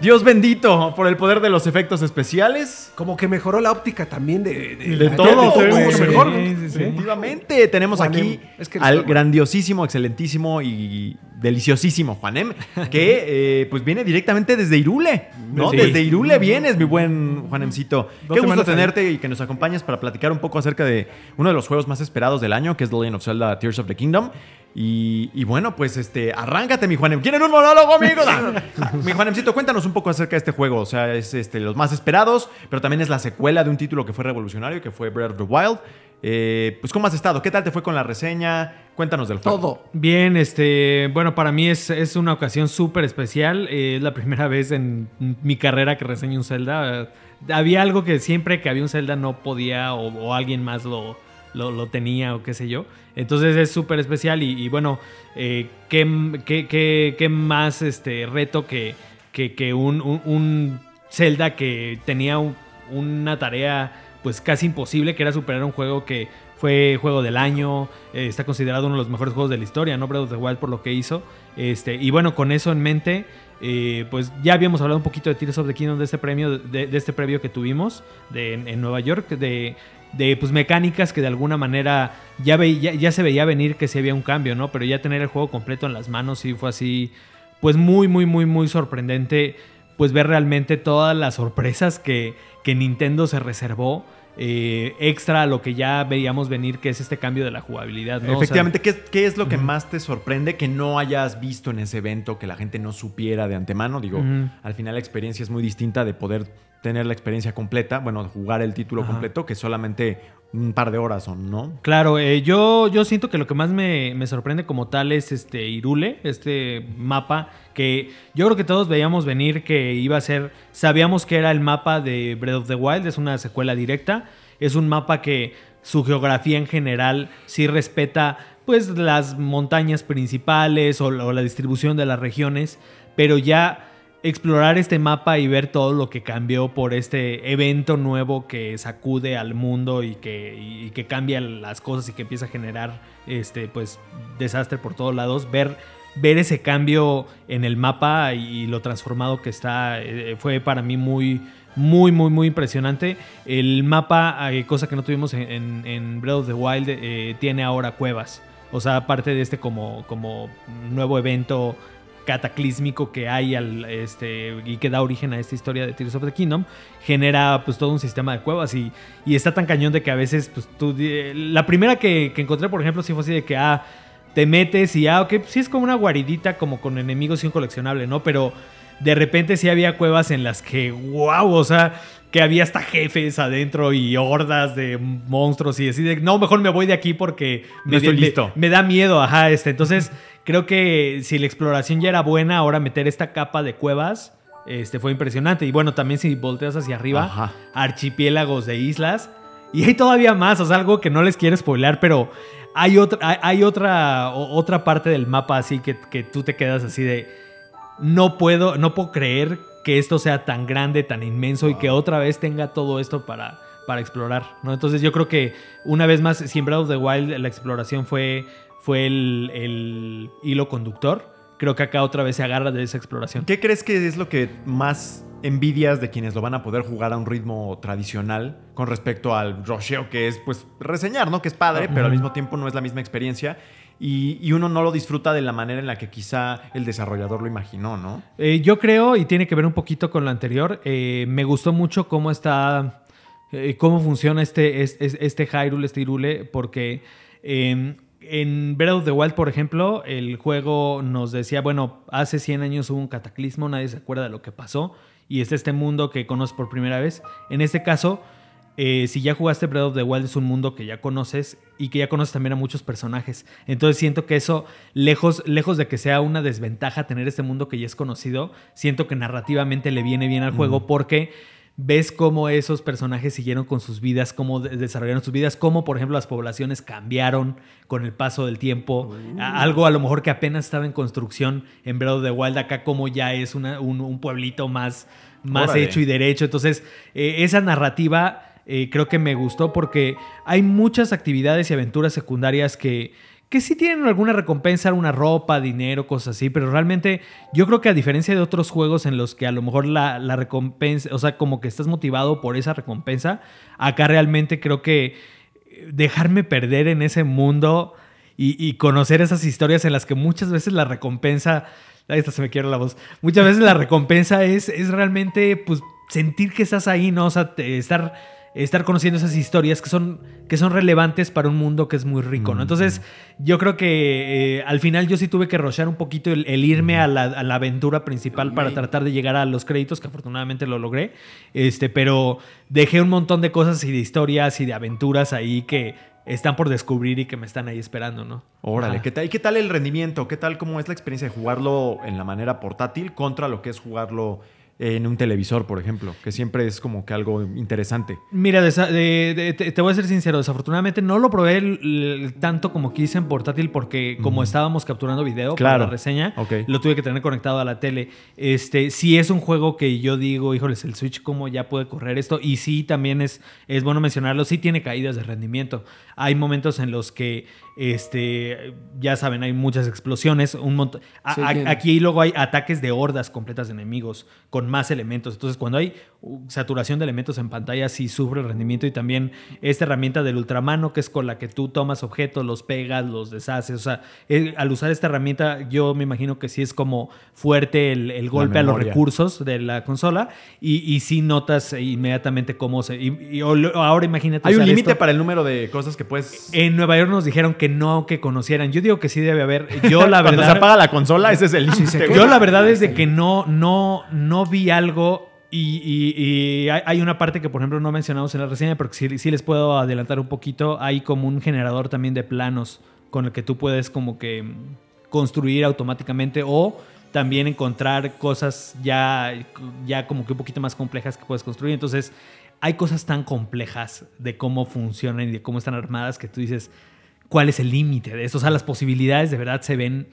Dios bendito por el poder de los efectos especiales. Como que mejoró la óptica también de, de, De todo, mucho mejor. Sí, sí, sí. Efectivamente, tenemos Juanem, aquí es que al grandiosísimo, excelentísimo y deliciosísimo Juanem, que [laughs] eh, pues viene directamente desde Irule, ¿no? Desde Irule vienes, mi buen Juanemcito. Qué gusto tenerte y que nos acompañes para platicar un poco acerca de uno de los juegos más esperados del año, que es The Legend of Zelda Tears of the Kingdom. Y, y bueno, pues este, arráncate, mi Juanem. ¿Quieren un monólogo, amigo? [laughs] mi Juanemcito, cuéntanos un poco acerca de este juego. O sea, es este, los más esperados, pero también es la secuela de un título que fue revolucionario, que fue Breath of the Wild. Eh, pues, ¿cómo has estado? ¿Qué tal te fue con la reseña? Cuéntanos del juego. Todo. Bien, este, bueno, para mí es, es una ocasión súper especial. Eh, es la primera [laughs] vez en mi carrera que reseño un Zelda. Había algo que siempre que había un Zelda no podía o, o alguien más lo, lo, lo tenía o qué sé yo. Entonces es súper especial y, bueno, eh, ¿qué, qué, qué- qué más este, reto que, que, que un, un- Zelda que tenía un- una tarea pues casi imposible, que era superar un juego que fue juego del año, eh, está considerado uno de los mejores juegos de la historia, ¿no? Breath of the Wild por lo que hizo. Este, y bueno, con eso en mente, eh, pues ya habíamos hablado un poquito de Tears of the Kingdom de este premio, de, de este previo que tuvimos de, en, en Nueva York, de, de pues mecánicas que de alguna manera ya, ve- ya, ya se veía venir que sí había un cambio, ¿no? Pero ya tener el juego completo en las manos sí fue así, pues muy, muy, muy, muy sorprendente, pues ver realmente todas las sorpresas que, que Nintendo se reservó. eh, extra a lo que ya veíamos venir, que es este cambio de la jugabilidad. ¿no? O sea, Efectivamente, ¿qué, qué es lo que más te sorprende que no hayas visto en ese evento, que la gente no supiera de antemano? Digo, al final la experiencia es muy distinta de poder tener la experiencia completa, bueno, jugar el título Ajá. completo, que solamente un par de horas son, ¿no? Claro, eh, yo, yo siento que lo que más me, me sorprende como tal es este Irule, este mapa que yo creo que todos veíamos venir que iba a ser, sabíamos que era el mapa de Breath of the Wild, es una secuela directa, es un mapa que su geografía en general sí respeta pues las montañas principales o la distribución de las regiones, pero ya explorar este mapa y ver todo lo que cambió por este evento nuevo que sacude al mundo y que, y que cambia las cosas y que empieza a generar este pues desastre por todos lados ver ver ese cambio en el mapa y lo transformado que está eh, fue para mí muy muy muy muy impresionante. El mapa eh, cosa que no tuvimos en, en- en Breath of the Wild eh, tiene ahora cuevas. O sea aparte de este como como nuevo evento cataclísmico que hay al, este, y que da origen a esta historia de Tears of the Kingdom, genera pues todo un sistema de cuevas y, y está tan cañón de que a veces pues tú... La primera que, que encontré, por ejemplo, sí fue así de que, ah, te metes y, ah, ok, pues sí es como una guaridita como con enemigos y un coleccionable, ¿no? Pero de repente sí había cuevas en las que, wow, o sea, que había hasta jefes adentro y hordas de monstruos y así de, no, mejor me voy de aquí porque No me, estoy me- listo. me da miedo, ajá, este. Entonces, creo que si la exploración ya era buena, ahora meter esta capa de cuevas este, fue impresionante. Y bueno, también si volteas hacia arriba, Ajá. archipiélagos de islas. Y hay todavía más, o sea, algo que no les quiero spoilear, pero hay otra, hay, hay otra, otra parte del mapa así que, que tú te quedas así de. No puedo, no puedo creer que esto sea tan grande, tan inmenso y que otra vez tenga todo esto para, para explorar, ¿no? Entonces yo creo que una vez más, si en Breath of the Wild la exploración fue, fue el, el hilo conductor, creo que acá otra vez se agarra de esa exploración. ¿Qué crees que es lo que más envidias de quienes lo van a poder jugar a un ritmo tradicional con respecto al rusheo que es pues reseñar, ¿no? Que es padre, pero al mismo tiempo no es la misma experiencia y, uno no lo disfruta de la manera en la que quizá el desarrollador lo imaginó, ¿no? Eh, yo creo, y tiene que ver un poquito con lo anterior, eh, me gustó mucho cómo está, eh, cómo funciona este, es- es- este Hyrule, este Hyrule, porque eh, en Breath of the Wild, por ejemplo, el juego nos decía, bueno, hace 100 años hubo un cataclismo, nadie se acuerda de lo que pasó, y está este mundo que conoces por primera vez. En este caso, eh, si ya jugaste Breath of the Wild es un mundo que ya conoces y que ya conoces también a muchos personajes. Entonces siento que eso, lejos, lejos de que sea una desventaja tener este mundo que ya es conocido, siento que narrativamente le viene bien al juego porque ves cómo esos personajes siguieron con sus vidas, cómo de- desarrollaron sus vidas, cómo por ejemplo las poblaciones cambiaron con el paso del tiempo. Algo a lo mejor que apenas estaba en construcción en Breath of the Wild, acá como ya es una- un, un pueblito más, más Órale. hecho y derecho. Entonces, eh, esa narrativa eh, creo que me gustó porque hay muchas actividades y aventuras secundarias que, que sí tienen alguna recompensa, una ropa, dinero, cosas así, pero realmente yo creo que a diferencia de otros juegos en los que a lo mejor la, la recompensa, o sea, como que estás motivado por esa recompensa, acá realmente creo que eh, dejarme perder en ese mundo y, conocer esas historias en las que muchas veces la recompensa, ahí está, se me quiere la voz, muchas veces la recompensa es, es realmente pues sentir que estás ahí, ¿no? O sea, estar estar conociendo esas historias que son, que son relevantes para un mundo que es muy rico, ¿no? Entonces, yo creo que eh, al final yo sí tuve que rochear un poquito el, el irme a la, a la aventura principal para tratar de llegar a los créditos, que afortunadamente lo logré. Este, pero dejé un montón de cosas y de historias y de aventuras ahí que están por descubrir y que me están ahí esperando, ¿no? Órale, Ajá. ¿qué tal? ¿y qué tal el rendimiento? ¿Qué tal cómo es la experiencia de jugarlo en la manera portátil contra lo que es jugarlo en un televisor, por ejemplo, que siempre es como que algo interesante. Mira, desa- de- de- te, voy a ser sincero, desafortunadamente no lo probé el- el- tanto como quise en portátil porque como estábamos capturando video para Claro. la reseña, lo tuve que tener conectado a la tele. Este, sí es un juego que yo digo, híjoles, el Switch cómo ya puede correr esto y sí también es, es bueno mencionarlo, sí tiene caídas de rendimiento. Hay momentos en los que este, ya saben, hay muchas explosiones, un montón. Sí, aquí luego hay ataques de hordas completas de enemigos con más elementos. Entonces, cuando hay saturación de elementos en pantalla, sí sufre el rendimiento. Y también esta herramienta del ultramano, que es con la que tú tomas objetos, los pegas, los deshaces. O sea, eh, al usar esta herramienta, yo me imagino que sí es como fuerte el, el golpe a los recursos de la consola. Y, y sí notas inmediatamente cómo se. Y, ahora imagínate. Hay un límite para el número de cosas que puedes... En Nueva York nos dijeron que no, que conocieran. Yo digo que sí debe haber. Yo, la [laughs] Cuando verdad. se apaga la consola, ese es el [laughs] límite. güey. Yo la verdad es de que no, no, no vi algo y, hay, una parte que por ejemplo no mencionamos en la reseña, pero que sí, les puedo adelantar un poquito. Hay como un generador también de planos con el que tú puedes como que mm, construir automáticamente o también encontrar cosas ya, ya como que un poquito más complejas que puedes construir. Entonces hay cosas tan complejas de cómo funcionan y de cómo están armadas que tú dices, ¿cuál es el límite de eso? O sea, las posibilidades de verdad se ven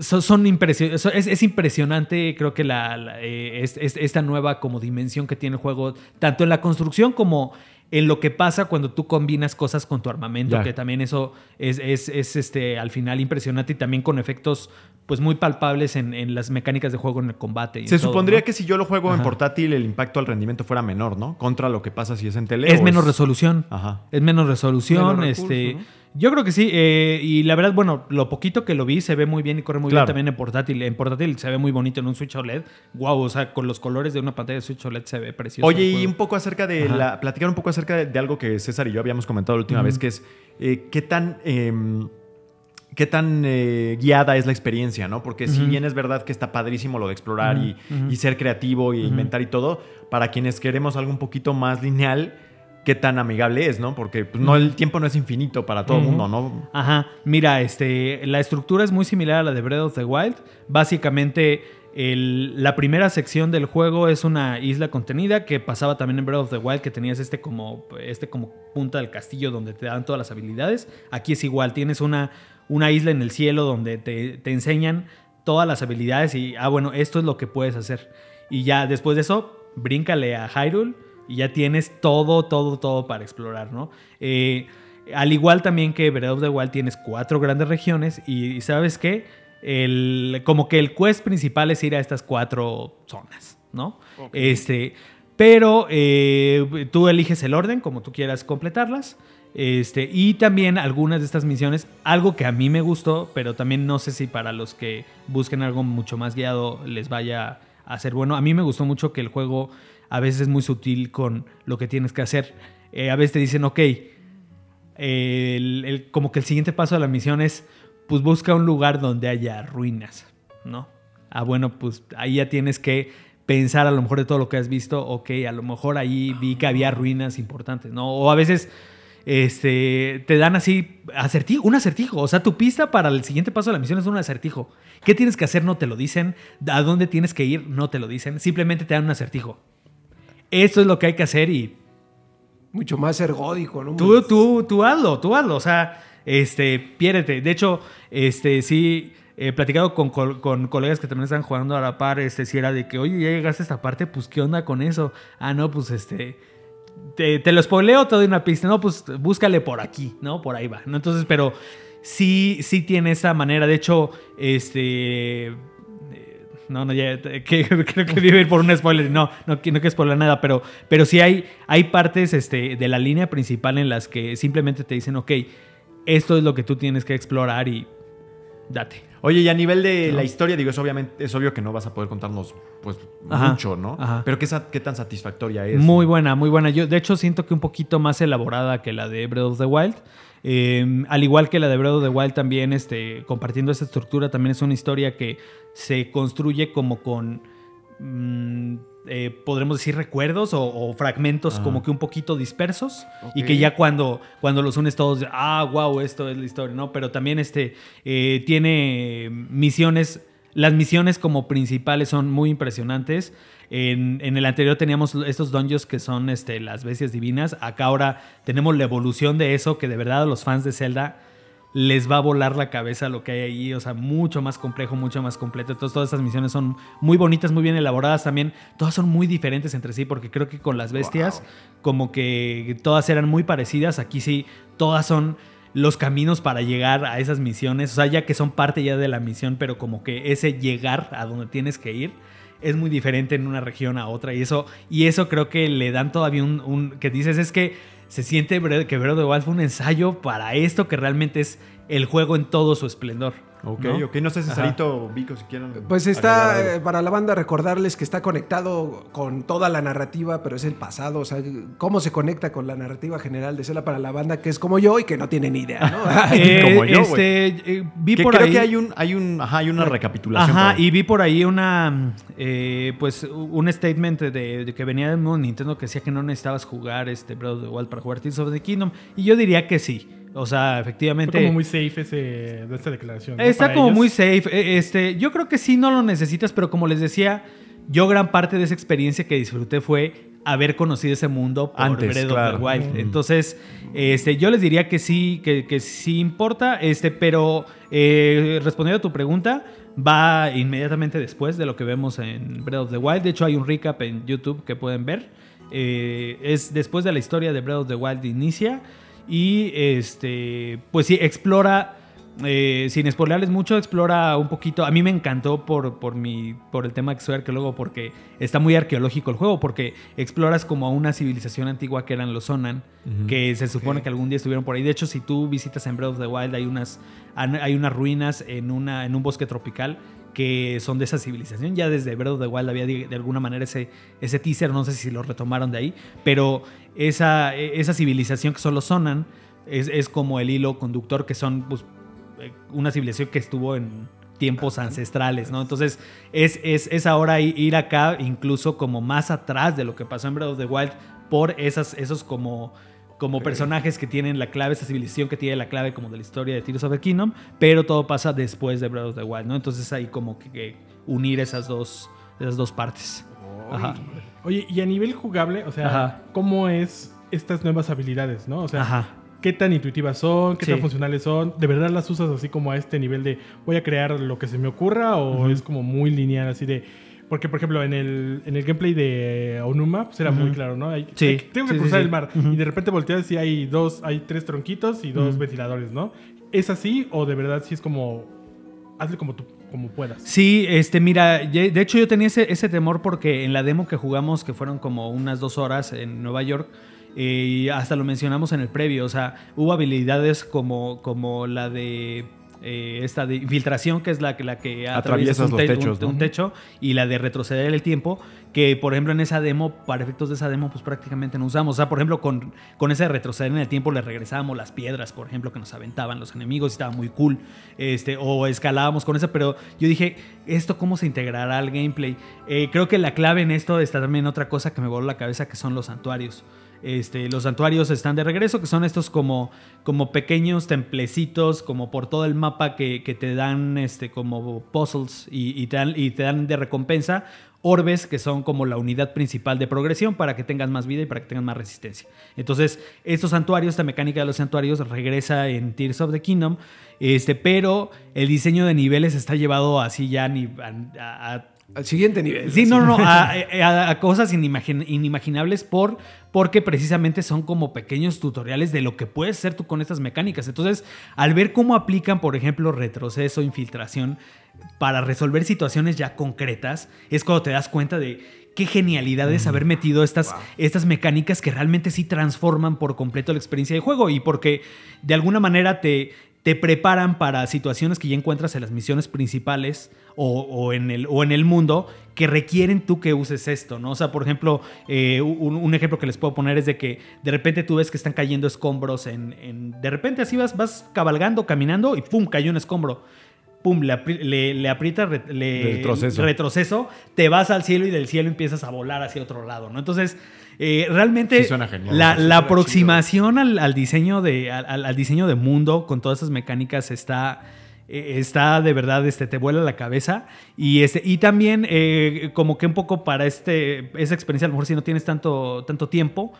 son, son impresio- so- es, es impresionante, creo que la, la, eh, es- es- esta nueva como dimensión que tiene el juego, tanto en la construcción como en lo que pasa cuando tú combinas cosas con tu armamento, Ya. que también eso es, es- es, este, al final impresionante y también con efectos pues muy palpables en, en las mecánicas de juego en el combate. y Se todo, supondría ¿no? que si yo lo juego en portátil, el impacto al rendimiento fuera menor, ¿no? Contra lo que pasa si es en tele. es menos resolución. Ajá. Es menos resolución. Menos este, Yo creo que sí. eh, y la verdad, bueno, lo poquito que lo vi se ve muy bien y corre muy Claro. bien también en portátil. En portátil se ve muy bonito en un Switch OLED. Wow, o sea, con los colores de una pantalla de Switch OLED se ve precioso. Oye, y un poco acerca de Ajá. la. Platicar un poco acerca de, de algo que César y yo habíamos comentado la última vez, que es eh, qué tan. em, qué tan eh, guiada es la experiencia, ¿no? Porque si bien es verdad que está padrísimo lo de explorar y, Ujú, ujú. y ser creativo y inventar y todo, para quienes queremos algo un poquito más lineal, qué tan amigable es, ¿no? Porque pues, no, el tiempo no es infinito para todo el mundo, ¿no? Ajá, mira, este, la estructura es muy similar a la de Breath of the Wild. Básicamente, el- la primera sección del juego es una isla contenida que pasaba también en Breath of the Wild, que tenías este como, este como punta del castillo donde te dan todas las habilidades. Aquí es igual, tienes una, una isla en el cielo donde te, te enseñan todas las habilidades y, ah, bueno, esto es lo que puedes hacer. Y ya después de eso, bríncale a Hyrule y ya tienes todo, todo, todo para explorar, ¿no? Eh, al igual también que Breath of the Wild tienes cuatro grandes regiones y ¿sabes qué? El, como que el quest principal es ir a estas cuatro zonas, ¿no? Este, pero eh, tú eliges el orden como tú quieras completarlas. Este, y también algunas de estas misiones, algo que a mí me gustó, pero también no sé si para los que busquen algo mucho más guiado les vaya a ser bueno. A mí me gustó mucho que el juego a veces es muy sutil con lo que tienes que hacer. Eh, a veces te dicen, ok, como que el siguiente paso de la misión es, pues busca un lugar donde haya ruinas, ¿no? Ah, bueno, pues ahí ya tienes que pensar a lo mejor de todo lo que has visto, ok, a lo mejor ahí vi que había ruinas importantes, ¿no? O a veces este, te dan así un acertijo, o sea, tu pista para el siguiente paso de la misión es un acertijo. ¿Qué tienes que hacer? No te lo dicen. ¿A dónde tienes que ir? No te lo dicen. Simplemente te dan un acertijo. Esto es lo que hay que hacer y Mucho más ergódico, ¿no? Tú, tú, tú hazlo, tú hazlo. O sea, este, piérdete. De hecho, este, sí, he platicado con, con colegas que también están jugando a la par, este, si era de que, oye, ya llegaste a esta parte, pues, ¿qué onda con eso? Ah, no, pues, este, te, te lo spoileo, te doy una pista. No, pues, búscale por aquí, ¿no? Por ahí va, ¿no? Entonces, pero sí, sí tiene esa manera. De hecho, este... No, no, ya, que, [laughs] creo que vive por un spoiler. No, no, no quiero spoiler nada, pero, pero sí hay, hay partes este, de la línea principal en las que simplemente te dicen, ok, esto es lo que tú tienes que explorar y date. Oye, y a nivel de ¿No? la historia, digo, es, obviamente, es obvio que no vas a poder contarnos pues Ajá, mucho, ¿no? ajá. Pero ¿qué, sa- qué tan satisfactoria es. Muy buena, muy buena. Yo, de hecho, siento que un poquito más elaborada que la de Breath of the Wild. Eh, al igual que la de Breath of the Wild, también este, compartiendo esa estructura, también es una historia que se construye como con, mm, eh, podremos decir, recuerdos o, o fragmentos como que un poquito dispersos y que ya cuando, cuando los unes todos, ah, wow, esto es la historia, ¿no? Pero también este, eh, tiene misiones Las misiones como principales son muy impresionantes. En, en el anterior teníamos estos dungeons que son este, las bestias divinas. Acá ahora tenemos la evolución de eso que de verdad a los fans de Zelda les va a volar la cabeza lo que hay ahí, o sea, mucho más complejo, mucho más completo. Entonces todas estas misiones son muy bonitas, muy bien elaboradas también. Todas son muy diferentes entre sí porque creo que con las bestias como que todas eran muy parecidas. Aquí sí, todas son los caminos para llegar a esas misiones, o sea, ya que son parte ya de la misión, pero como que ese llegar a donde tienes que ir es muy diferente en una región a otra y eso y eso creo que le dan todavía un, un que dices es que se siente que Breath of the fue un ensayo para esto que realmente es el juego en todo su esplendor. Ok, ¿no? ok. No sé. Cesarito o Vico, si quieren. Pues está, eh, para la banda recordarles que está conectado con toda la narrativa, pero es el pasado, o sea, cómo se conecta con la narrativa general de Zelda para la banda que es como yo y que no tiene ni idea, ¿no? Eh, [laughs] Como yo, este, eh, vi Que por creo ahí. que hay un, hay un, ajá, hay una recapitulación. Ajá, y vi por ahí una, eh, pues, un statement de, de que venía del mundo Nintendo que decía que no necesitabas jugar este Breath of the Wild para jugar Tears of the Kingdom. Y yo diría que sí. O sea, Fue efectivamente. como muy safe ese, de esta declaración. ¿no? Está Para como ellos. muy safe. Eh, Este, yo creo que sí no lo necesitas, pero como les decía, yo gran parte de esa experiencia que disfruté fue haber conocido ese mundo por Antes, Breath claro. of the Wild. Mm. Entonces, este, yo les diría que sí, que, que sí importa, este, pero eh, respondiendo a tu pregunta, va inmediatamente después de lo que vemos en Breath of the Wild. De hecho, hay un recap en YouTube que pueden ver. Eh, es después de la historia de Breath of the Wild inicia. Y este, pues sí, explora, eh, sin spoilerles mucho, explora un poquito. A mí me encantó por, por, mi, por el tema que soy arqueólogo, porque está muy arqueológico el juego, porque exploras como a una civilización antigua que eran los Sonan, que se supone que algún día estuvieron por ahí. De hecho, si tú visitas en Breath of the Wild, hay unas, hay unas ruinas en, una, en un bosque tropical que son de esa civilización. Ya desde Breath of the Wild había de, de alguna manera ese, ese teaser, no sé si lo retomaron de ahí, pero esa, esa civilización que son los Sonan es, es como el hilo conductor que son pues, eh, una civilización que estuvo en tiempos ancestrales, ¿no? Entonces es, es, es ahora ir acá incluso como más atrás de lo que pasó en Breath of the Wild por esas, esos como como personajes que tienen la clave, esa civilización que tiene la clave como de la historia de Tears of the Kingdom, pero todo pasa después de Breath of the Wild, ¿no? Entonces hay como que, que unir esas dos, esas dos partes. Ajá. Oye, y a nivel jugable, o sea, Ajá. ¿cómo es estas nuevas habilidades, no? O sea, Ajá. ¿qué tan intuitivas son? ¿Qué Sí. tan funcionales son? ¿De verdad las usas así como a este nivel de voy a crear lo que se me ocurra o es como muy lineal así de... Porque, por ejemplo, en el, en el gameplay de Onuma, pues era muy claro, ¿no? Hay- Sí. hay tengo que Sí, cruzar sí. el mar. Y de repente volteas y hay dos, hay tres tronquitos y dos ventiladores, ¿no? ¿Es así o de verdad sí es como... Hazle como tú como puedas? Sí, este, mira, de hecho yo tenía ese, ese temor porque en la demo que jugamos, que fueron como unas dos horas en Nueva York, eh, y hasta lo mencionamos en el previo, o sea, hubo habilidades como, como la de eh, esta de infiltración, que es la, que- la que atraviesas un, te- techos, un- ¿no? un techo, y la de retroceder el tiempo, que por ejemplo en esa demo, para efectos de esa demo, pues prácticamente no usamos. O sea, por ejemplo, con, con ese de retroceder en el tiempo le regresábamos las piedras, por ejemplo, que nos aventaban los enemigos, y estaba muy cool. Este, o escalábamos con eso, pero yo dije, ¿esto cómo se integrará al gameplay? Eh, creo que la clave en esto está también otra cosa que me voló la cabeza, que son los santuarios. Este, los santuarios están de regreso, que son estos como, como pequeños templecitos, como por todo el mapa que, te dan este, como puzzles y, te dan, de recompensa orbes, que son como la unidad principal de progresión para que tengas más vida y para que tengas más resistencia. Entonces, estos santuarios, esta mecánica de los santuarios regresa en Tears of the Kingdom, este, pero el diseño de niveles está llevado así ya a- a Al siguiente nivel. Sí, así. no, no, [laughs] a, a- a cosas inimagin- inimaginables por, porque precisamente son como pequeños tutoriales de lo que puedes hacer tú con estas mecánicas. Entonces, al ver cómo aplican, por ejemplo, retroceso, infiltración, para resolver situaciones ya concretas, es cuando te das cuenta de qué genialidad es haber metido estas, estas mecánicas que realmente sí transforman por completo la experiencia de juego y porque de alguna manera te, te preparan para situaciones que ya encuentras en las misiones principales o, o en, el, o en el mundo que requieren tú que uses esto, ¿no? O sea, por ejemplo, eh, un, un ejemplo que les puedo poner es de que de repente tú ves que están cayendo escombros en... en- de repente así vas, vas cabalgando, caminando y ¡pum! cayó un escombro. Pum, le, le, le aprietas re- le- Retroceso. retroceso, te vas al cielo y del cielo empiezas a volar hacia otro lado, ¿no? Entonces, eh, realmente Sí suena genial. la, la aproximación al, al diseño de, al diseño de mundo con todas esas mecánicas está, eh, está de verdad, este, te vuela la cabeza. Y, este, y también eh, como que un poco para este, esa experiencia, a lo mejor si no tienes tanto, tanto tiempo,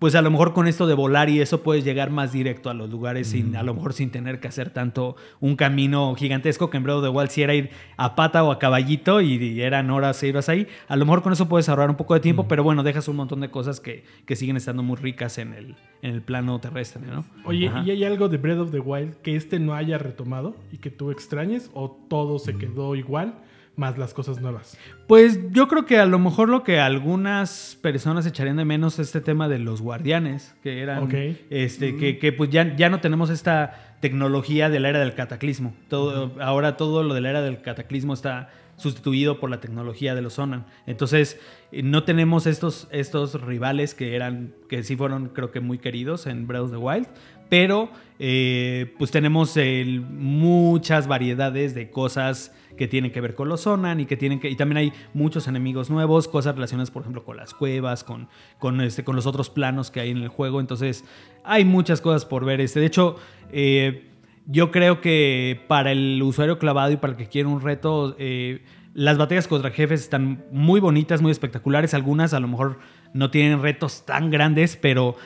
pues a lo mejor con esto de volar y eso puedes llegar más directo a los lugares sin, a lo mejor sin tener que hacer tanto un camino gigantesco que en Breath of the Wild si era ir a pata o a caballito y, y eran horas e horas ahí. A lo mejor con eso puedes ahorrar un poco de tiempo, pero bueno, dejas un montón de cosas que, que siguen estando muy ricas en el, en el plano terrestre, ¿no? Oye, Ajá. ¿y hay algo de Breath of the Wild que este no haya retomado y que tú extrañes? ¿O todo se quedó igual, más las cosas nuevas? Pues yo creo que a lo mejor lo que algunas personas echarían de menos es este tema de los guardianes, que eran, Ok. este, que, que, pues ya, ya no tenemos esta tecnología de la era del cataclismo. Todo, Ahora todo lo de la era del cataclismo está sustituido por la tecnología de los Sonan. Entonces, eh, no tenemos estos, estos rivales que eran, que sí fueron creo que muy queridos en Breath of the Wild, pero eh, pues tenemos el- muchas variedades de cosas que tienen que ver con los Sonan y que tienen que y también hay muchos enemigos nuevos, cosas relacionadas por ejemplo con las cuevas, con con este con los otros planos que hay en el juego, entonces hay muchas cosas por ver. Este, de hecho, eh, yo creo que para el usuario clavado y para el que quiere un reto, eh, las batallas contra jefes están muy bonitas, muy espectaculares. Algunas a lo mejor no tienen retos tan grandes, pero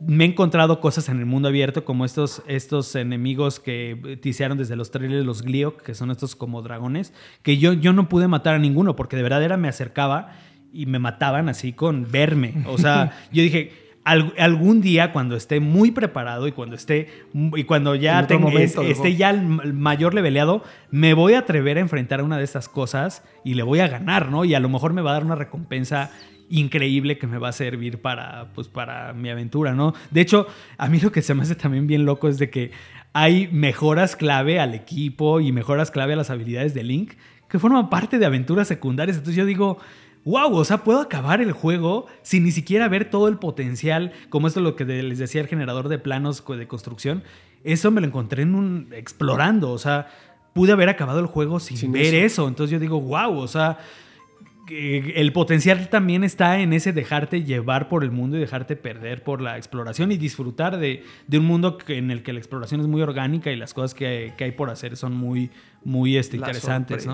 me he encontrado cosas en el mundo abierto como estos, estos enemigos que tisearon desde los trailers, los Gliok, que son estos como dragones, que yo, yo no pude matar a ninguno porque de verdad era me acercaba y me mataban así con verme. O sea, [laughs] yo dije, "Al- algún día cuando esté muy preparado y cuando esté y cuando ya momento, es- ¿no? esté ya el mayor leveleado, me voy a atrever a enfrentar a una de estas cosas y le voy a ganar, ¿no? Y a lo mejor me va a dar una recompensa increíble que me va a servir para, pues, para mi aventura, ¿no? De hecho, a mí lo que se me hace también bien loco es de que hay mejoras clave al equipo y mejoras clave a las habilidades de Link que forman parte de aventuras secundarias. Entonces yo digo, wow, o sea, puedo acabar el juego sin ni siquiera ver todo el potencial, como esto es lo que les decía el generador de planos de construcción. Eso me lo encontré en un explorando, o sea, pude haber acabado el juego sin, Sin ver eso. eso. Entonces yo digo, wow, o sea, el potencial también está en ese dejarte llevar por el mundo y dejarte perder por la exploración y disfrutar de, de un mundo en el que la exploración es muy orgánica y las cosas que hay, que hay por hacer son muy, muy este, interesantes.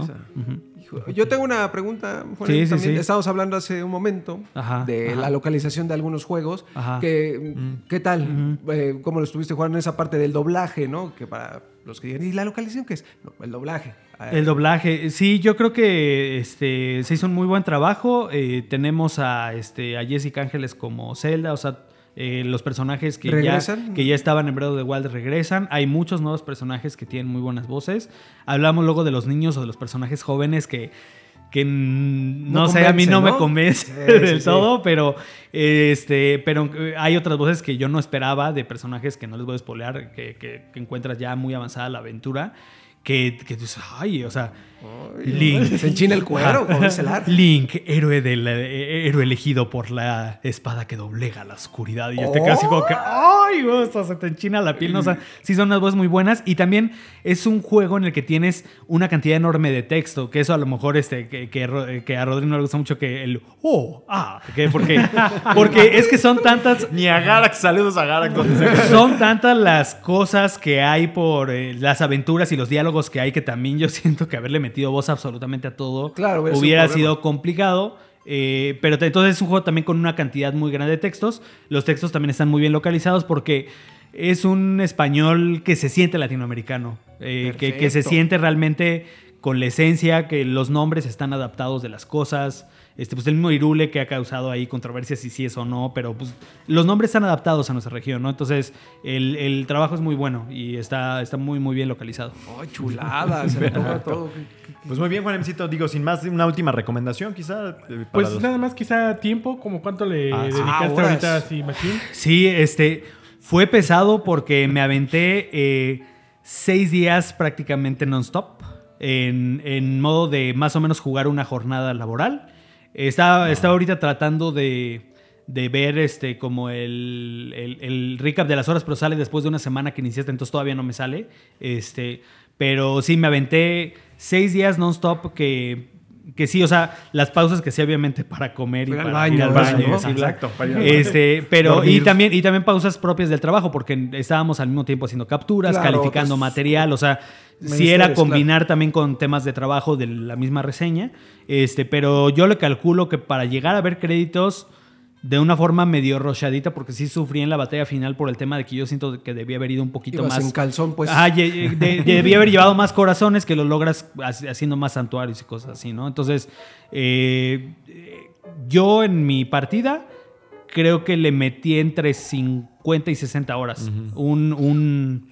Yo tengo una pregunta. Juan, Sí, sí, también sí. Estábamos hablando hace un momento Ajá, de ajá. la localización de algunos juegos. Ajá. Que, ¿Qué tal? Eh, ¿Cómo lo estuviste jugando en esa parte del doblaje, no? Que para los que digan, ¿y la localización qué es? No, el doblaje. El doblaje, sí, yo creo que este, se hizo un muy buen trabajo. Eh, tenemos a, este, a Jessica Ángeles como Zelda, o sea, eh, los personajes que ya, que ya estaban en Breath of the Wild regresan. Hay muchos nuevos personajes que tienen muy buenas voces. Hablamos luego de los niños o de los personajes jóvenes que, que no, No sé, a mí convencen, no, me ¿no? convence [laughs] Sí, del sí, todo, pero este, pero eh, hay otras voces que yo no esperaba de personajes que no les voy a spoilear, que, que- que encuentras ya muy avanzada la aventura. Que, que dices, ay, o sea, Link. Se enchina el cuero, como dice el arte. Link, héroe, del, eh, héroe elegido por la espada que doblega la oscuridad. Y yo Oh. así como que, ¡ay! o sea, se te enchina la piel. ¿no? O sea, sí son unas voces muy buenas. Y también es un juego en el que tienes una cantidad enorme de texto. Que eso a lo mejor este, que, que, Ro- que a Rodrigo no le gusta mucho que el, ¡oh! ¡ah! que porque, [laughs] porque es que son tantas, Ni a Garak, saludos a Garak. [laughs] son tantas las cosas que hay por eh, las aventuras y los diálogos que hay que también yo siento que haberle metido voz absolutamente a todo Claro, hubiera sido complicado. eh, pero entonces es un juego también con una cantidad muy grande de textos. Los textos también están muy bien localizados porque es un español que se siente latinoamericano, eh, que, que se siente realmente con la esencia, que los nombres están adaptados de las cosas. Este, pues el mismo Irule que ha causado ahí controversias si sí es o no, pero pues los nombres están adaptados a nuestra región, ¿no? Entonces el, el trabajo es muy bueno y está, está muy muy bien localizado. ¡Ay, chulada! Se me todo. Pues muy bien, Juanemcito. Digo, sin más, una última recomendación, quizá. eh, para Pues los- nada más quizá tiempo, como cuánto le Ah, dedicaste Ah, ahorita así, Machín. Sí, este fue pesado porque me aventé eh, seis días prácticamente non-stop en, en modo de más o menos jugar una jornada laboral. Estaba, estaba ahorita tratando de, de ver este como el, el- el recap de las horas, pero sale después de una semana que iniciaste, entonces todavía no me sale. Este, pero sí, me aventé seis días non-stop que, que sí, o sea, las pausas que sí, obviamente, para comer y al para baño, ir al baño. ¿no? sí, bla. Exacto, para ir Este, pero y también, y también pausas propias del trabajo, porque estábamos al mismo tiempo haciendo capturas, Claro, calificando pues, material, o sea, sí Menesteres, era combinar también con temas de trabajo de la misma reseña. Este, pero yo le calculo que para llegar a ver créditos de una forma medio rochadita, porque sí sufrí en la batalla final por el tema de que yo siento que debía haber ido un poquito Ibas más. en calzón, pues. De- [laughs] debía haber llevado más corazones que lo logras haci- haciendo más santuarios y cosas así, ¿no? Entonces, eh, yo en mi partida creo que le metí entre 50 y 60 horas. un, un,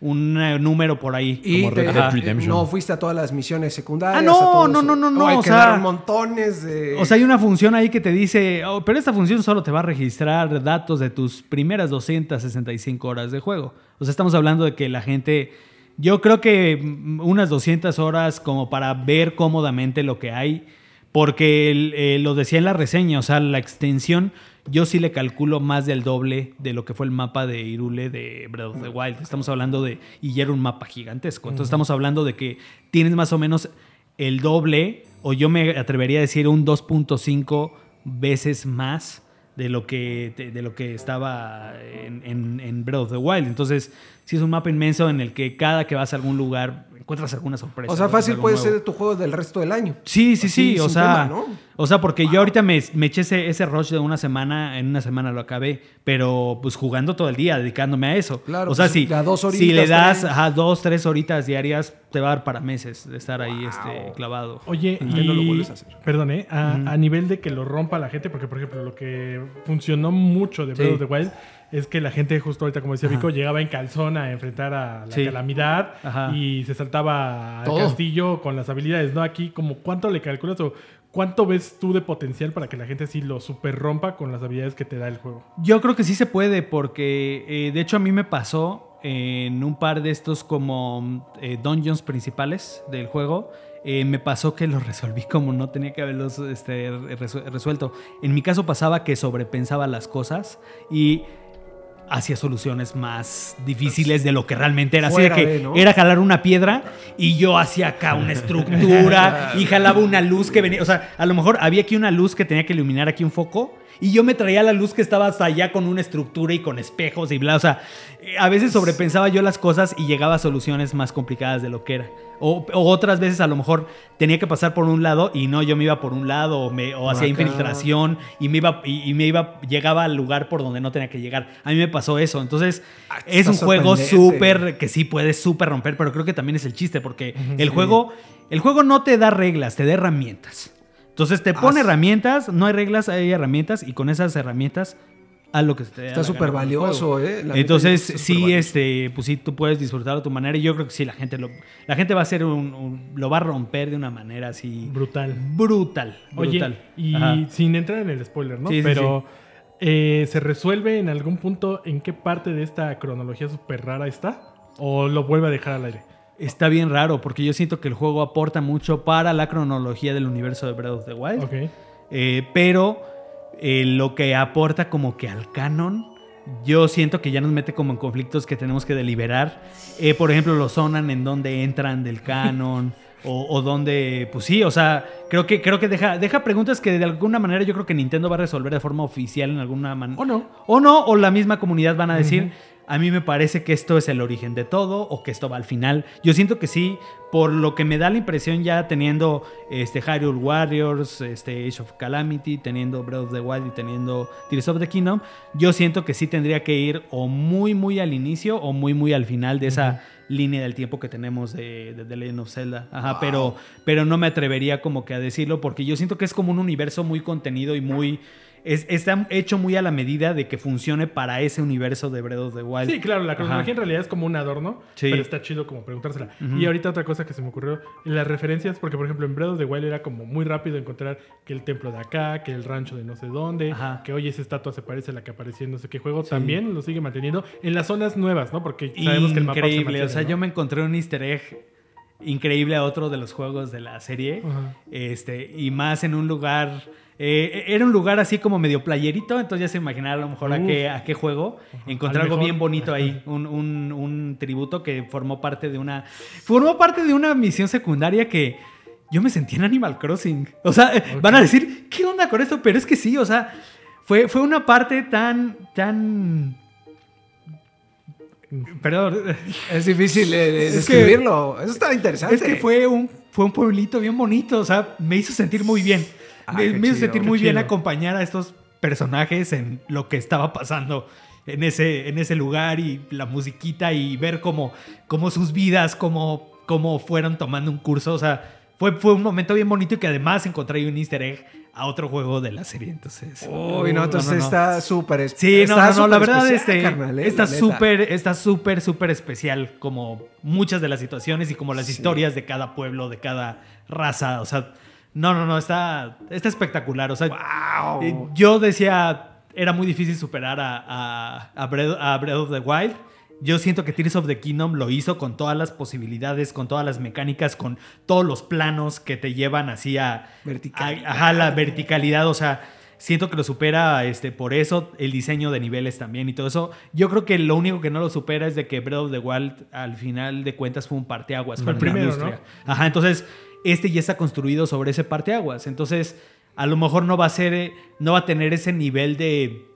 un, eh, número por ahí. Y Como Red Dead Redemption. no fuiste a todas las misiones secundarias. Ah, no, a no, no, no, no, hay o que sea- dar montones de. O sea, hay una función ahí que te dice, "Oh, pero esta función solo te va a registrar datos de tus primeras 265 horas de juego. O sea, estamos hablando de que la gente, yo creo que mm, unas 200 horas como para ver cómodamente lo que hay, porque eh, lo decía en la reseña, o sea, la extensión, yo sí le calculo más del doble de lo que fue el mapa de Irule de Breath of the Wild. Estamos hablando de, y ya era un mapa gigantesco. Entonces estamos hablando de que tienes más o menos el doble, o yo me atrevería a decir un 2.5 veces más de lo que, de, de lo que estaba en, en, en Breath of the Wild. Entonces, sí es un mapa inmenso en el que cada que vas a algún lugar encuentras alguna sorpresa. o sea, fácil puede nuevo. ser tu juego del resto del año. Sí, sí, Así, sí. O sea, tema, ¿no? o sea, porque yo ahorita me, me eché ese, ese rush de una semana, en una semana lo acabé, pero pues jugando todo el día, dedicándome a eso. Claro, o sea, pues, si, a dos si le horitas, das ajá, dos, tres horitas diarias, te va a dar para meses de estar ahí este, clavado. Oye, ¿Por qué no lo y- vuelves a hacer? Perdón, ¿eh? A, a nivel de que lo rompa la gente, porque por ejemplo, lo que funcionó mucho de Breath Sí. of the Wild es que la gente, justo ahorita, como decía Vico, llegaba en calzón a enfrentar a la Sí. calamidad Ajá. y se saltaba al Todo. castillo con las habilidades, ¿no? Aquí, como ¿cuánto le calculas o cuánto ves tú de potencial para que la gente sí lo super rompa con las habilidades que te da el juego? Yo creo que sí se puede, porque eh, de hecho a mí me pasó en un par de estos como eh, dungeons principales del juego. eh, me pasó que los resolví como no tenía que haberlos este, resu- resuelto. En mi caso pasaba que sobrepensaba las cosas y hacía soluciones más difíciles de lo que realmente era. Así de que de, ¿no? era jalar una piedra y yo hacía acá una [laughs] estructura y jalaba una luz que venía. O sea, a lo mejor había aquí una luz que tenía que iluminar aquí un foco y yo me traía la luz que estaba hasta allá con una estructura y con espejos y bla. O sea, eh, a veces sobrepensaba yo las cosas y llegaba a soluciones más complicadas de lo que era. O, o otras veces a lo mejor tenía que pasar por un lado y no, yo me iba por un lado o, me, o hacía infiltración y me iba y, y me iba llegaba al lugar por donde no tenía que llegar. A mí me pasó eso. Entonces, Ah, es un juego súper que sí puede súper romper, pero creo que también es el chiste porque el juego el juego no te da reglas, te da herramientas. Entonces te pone herramientas, no hay reglas, hay herramientas y con esas herramientas haz lo que se te Está súper valioso. ¿eh? La Entonces, sí, valioso. este, pues sí, tú puedes disfrutarlo a tu manera y yo creo que sí, la gente lo, la gente va a hacer un, un- lo va a romper de una manera así Brutal. brutal, Oye, brutal. y Ajá. sin entrar en el spoiler, ¿no? Sí, sí, Pero eh, ¿se resuelve en algún punto en qué parte de esta cronología súper rara está? ¿O lo vuelve a dejar al aire? Está bien raro porque yo siento que el juego aporta mucho para la cronología del universo de Breath of the Wild. Ok. Eh, pero eh, lo que aporta como que al canon, yo siento que ya nos mete como en conflictos que tenemos que deliberar. Eh, por ejemplo, los zonan en donde entran del [laughs] canon. O, o donde, pues sí, o sea, creo que, creo que deja, deja preguntas que de alguna manera yo creo que Nintendo va a resolver de forma oficial en alguna manera. O no. O no, o la misma comunidad van a decir, a mí me parece que esto es el origen de todo o que esto va al final. Yo siento que sí, por lo que me da la impresión ya teniendo este Hyrule Warriors, este Age of Calamity, teniendo Breath of the Wild y teniendo Tears of the Kingdom, yo siento que sí tendría que ir o muy muy al inicio o muy muy al final de esa línea del tiempo que tenemos de, de The Legend of Zelda. Ajá, pero, pero no me atrevería como que a decirlo porque yo siento que es como un universo muy contenido y muy... es- está hecho muy a la medida de que funcione para ese universo de Breath of the Wild. Sí, claro, la cronología Ajá. en realidad es como un adorno, Sí. pero está chido como preguntársela. Y ahorita otra cosa que se me ocurrió, las referencias, porque por ejemplo en Breath of the Wild era como muy rápido encontrar que el templo de acá, que el rancho de no sé dónde, Ajá. que oye esa estatua se parece a la que apareció en no sé qué juego, también lo sigue manteniendo en las zonas nuevas, ¿no? Porque sabemos que el mapa se Increíble, mantiene, o sea, ¿no? yo me encontré un easter egg increíble a otro de los juegos de la serie. Este, y más en un lugar. Eh, era un lugar así como medio playerito, entonces ya se imaginaba a lo mejor a qué, a qué juego. Encontré Al algo mejor. bien bonito ahí, un, un- un tributo que formó parte de una. Formó parte de una misión secundaria que. Yo me sentí en Animal Crossing. O sea, eh, van a decir, ¿qué onda con esto? Pero es que sí, o sea, fue, fue una parte tan, tan Perdón. Es difícil eh, que- describirlo. Eso está interesante. Es que fue un, fue un pueblito bien bonito, o sea, me hizo sentir muy bien. Ah, me, hizo chido, sentir muy bien chido. acompañar a estos personajes en lo que estaba pasando en ese, en ese lugar y la musiquita y ver cómo, cómo sus vidas, cómo, cómo fueron tomando un curso. O sea, fue, fue un momento bien bonito y que además encontré un easter egg a otro juego de la serie. Entonces, Uy, no, entonces no, no. está súper Sí, no, no, no, la verdad especial, este, carnal, eh, está súper, está súper, súper especial como muchas de las situaciones y como las Sí. historias de cada pueblo, de cada raza, o sea, no, no, no, está, está espectacular, o sea, Wow. eh, yo decía, era muy difícil superar a, a, a Breath, a Breath of the Wild. Yo siento que Tears of the Kingdom lo hizo con todas las posibilidades, con todas las mecánicas, con todos los planos que te llevan así a, ajá, la verticalidad, o sea, siento que lo supera este, por eso, el diseño de niveles también y todo eso. Yo creo que lo único que no lo supera es de que Breath of the Wild al final de cuentas fue un parteaguas Fue el primero, industria. Ajá, entonces este ya está construido sobre ese parteaguas. Entonces, a lo mejor no va a ser, eh, no va a tener ese nivel de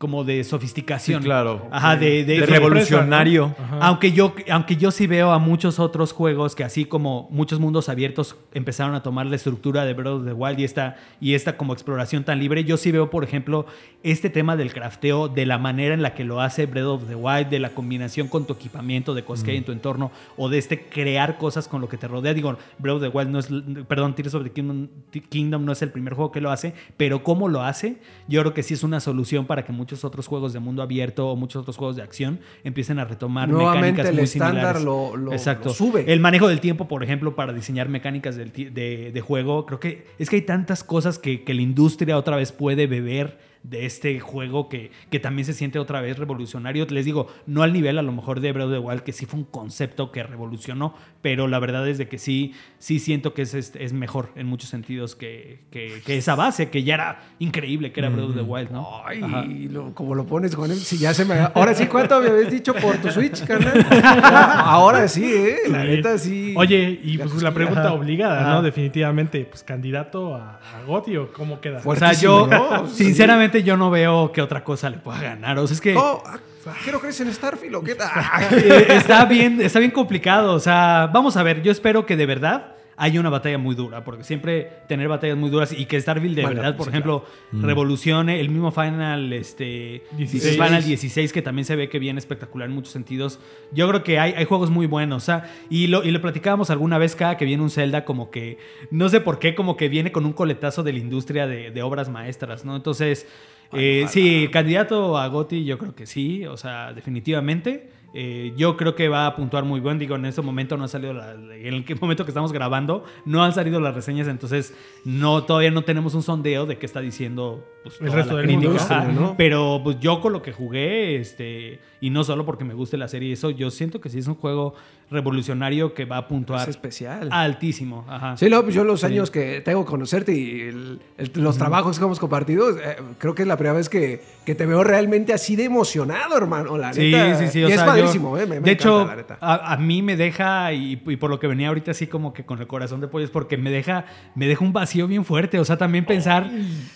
como de sofisticación. Sí, claro. Ajá, de, de- De revolucionario. Ajá. aunque yo, aunque yo sí veo a muchos otros juegos que así como muchos mundos abiertos empezaron a tomar la estructura de Breath of the Wild y esta, y esta como exploración tan libre, yo sí veo, por ejemplo, este tema del crafteo, de la manera en la que lo hace Breath of the Wild, de la combinación con tu equipamiento, de cosas que hay en tu entorno, o de este crear cosas con lo que te rodea. Digo, Breath of the Wild no es, perdón, Tears of the Kingdom, Kingdom no es el primer juego que lo hace, pero cómo lo hace, yo creo que sí es una solución para que muchos otros juegos de mundo abierto o muchos otros juegos de acción empiecen a retomar Nuevamente mecánicas el muy estándar similares. lo- lo- Exacto. lo sube. El manejo del tiempo, por ejemplo, para diseñar mecánicas del de, de juego, creo que es que hay tantas cosas que, que la industria otra vez puede beber de este juego que, que también se siente otra vez revolucionario. Les digo, no al nivel a lo mejor de Breath of the Wild, que sí fue un concepto que revolucionó, pero la verdad es de que sí, sí siento que es, es, es mejor en muchos sentidos que, que- que esa base, que ya era increíble, que era Breath of the Wild, ¿no? Ay, lo- como lo pones, Juan, si ya se me... Ahora sí, ¿cuánto me habías dicho por tu Switch, carnal? [laughs] Ahora sí, ¿eh? La neta sí. Oye, y La pues la pregunta Ajá. obligada, Ajá. ¿no? Definitivamente, pues candidato a, a Gotti o cómo queda. O sea, yo, sinceramente, yo no veo que otra cosa le pueda ganar. O sea, es que... Oh, ah, ¿Qué no crees en Starfield o qué tal? [laughs] Eh, está bien, está bien complicado. O sea, vamos a ver, yo espero que de verdad haya una batalla muy dura, porque siempre tener batallas muy duras y que Starfield de verdad, por sí, ejemplo, revolucione el mismo Final, este, 16. Final 16, que también se ve que viene espectacular en muchos sentidos. Yo creo que hay, hay juegos muy buenos. O sea, y lo, y lo platicábamos alguna vez cada que viene un Zelda, como que, no sé por qué, como que viene con un coletazo de la industria de, de obras maestras, ¿no? Entonces, eh, sí, candidato a Gotti, yo creo que sí, o sea, definitivamente. Eh, yo creo que va a puntuar muy bien. Digo, en este momento no ha salido, la- en el momento que estamos grabando, no han salido las reseñas, entonces no todavía no tenemos un sondeo de qué está diciendo pues, El toda resto la del crítica. mundo. Pero pues yo con lo que jugué, este, y no solo porque me guste la serie, y eso, yo siento que sí es un juego revolucionario que va a puntuar Es especial. altísimo. Ajá. Sí, no, pues yo los Sí. años que tengo que conocerte y el- el- los trabajos que hemos compartido, eh, creo que es la primera vez que, que te veo realmente así de emocionado, hermano. La Sí, neta. sí, sí. Y o es sea, yo- padrísimo, ¿eh? Me, me de hecho, la neta. a, a mí me deja, y, y por lo que venía ahorita así como que con el corazón de pollo, es porque me deja, me deja un vacío bien fuerte. O sea, también pensar,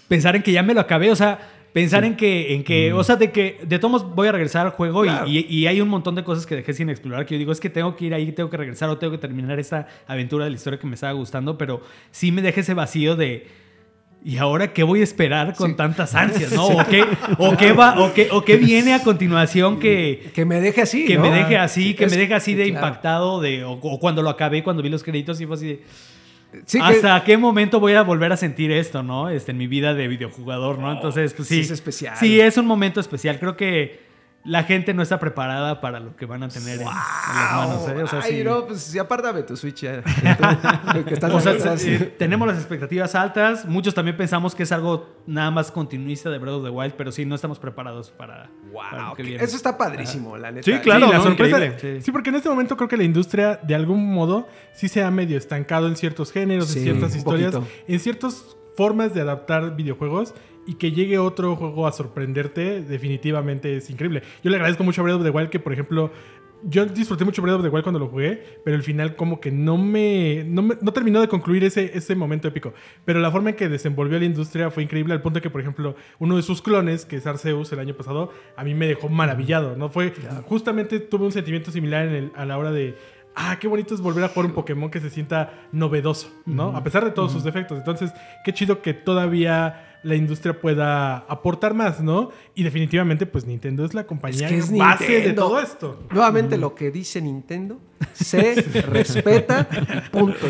pensar en que ya me lo acabé. O sea, pensar en que, en que o sea, de que de todos voy a regresar al juego y- Claro. y, y hay un montón de cosas que dejé sin explorar que yo digo, es que tengo que ir ahí, tengo que regresar o tengo que terminar esta aventura de la historia que me estaba gustando, pero sí me deja ese vacío de... ¿Y ahora qué voy a esperar con Sí. tantas ansias, no? [laughs] ¿O qué, o qué va, o qué, o qué viene a continuación que, Que me deje así. que ¿no? me deje así, que Es- me deje así de claro. impactado, de, o, o cuando lo acabé, cuando vi los créditos, y fue así de, Sí, que- ¿hasta qué momento voy a volver a sentir esto, no? Este, en mi vida de videojugador, ¿no? Entonces, pues sí. sí es especial. Sí, es un momento especial. Creo que la gente no está preparada para lo que van a tener en, en las manos, ¿eh? O sea, Ay, sí. no, pues sí, apártame tu Switch ya. [laughs] que estás O sea, estás- eh, tenemos las expectativas altas. Muchos también pensamos que es algo nada más continuista de Breath of the Wild, pero sí, no estamos preparados para, para lo Wow, que viene. eso está padrísimo, la neta. Sí, claro. Sí, la ¿no? sorpresa. Increíble. Sí. porque en este momento creo que la industria, de algún modo, sí se ha medio estancado en ciertos géneros, Sí, en ciertas historias, poquito. en ciertas formas de adaptar videojuegos. Y que llegue otro juego a sorprenderte, definitivamente es increíble. Yo le agradezco mucho a Breath of the Wild que, por ejemplo, yo disfruté mucho Breath of the Wild cuando lo jugué, pero el final como que no me, no, me- no terminó de concluir ese, ese momento épico. Pero la forma en que desenvolvió la industria fue increíble al punto que, por ejemplo, uno de sus clones, que es Arceus el año pasado, a mí me dejó maravillado, ¿no? Fue, justamente tuve un sentimiento similar en el- a la hora de... Ah, qué bonito es volver a jugar un Pokémon que se sienta novedoso, ¿no? A pesar de todos sus defectos. Entonces, qué chido que todavía la industria pueda aportar más, ¿no? Y definitivamente, pues Nintendo es la compañía Es que es base de todo esto. Nuevamente lo que dice Nintendo se [laughs] respeta. Punto.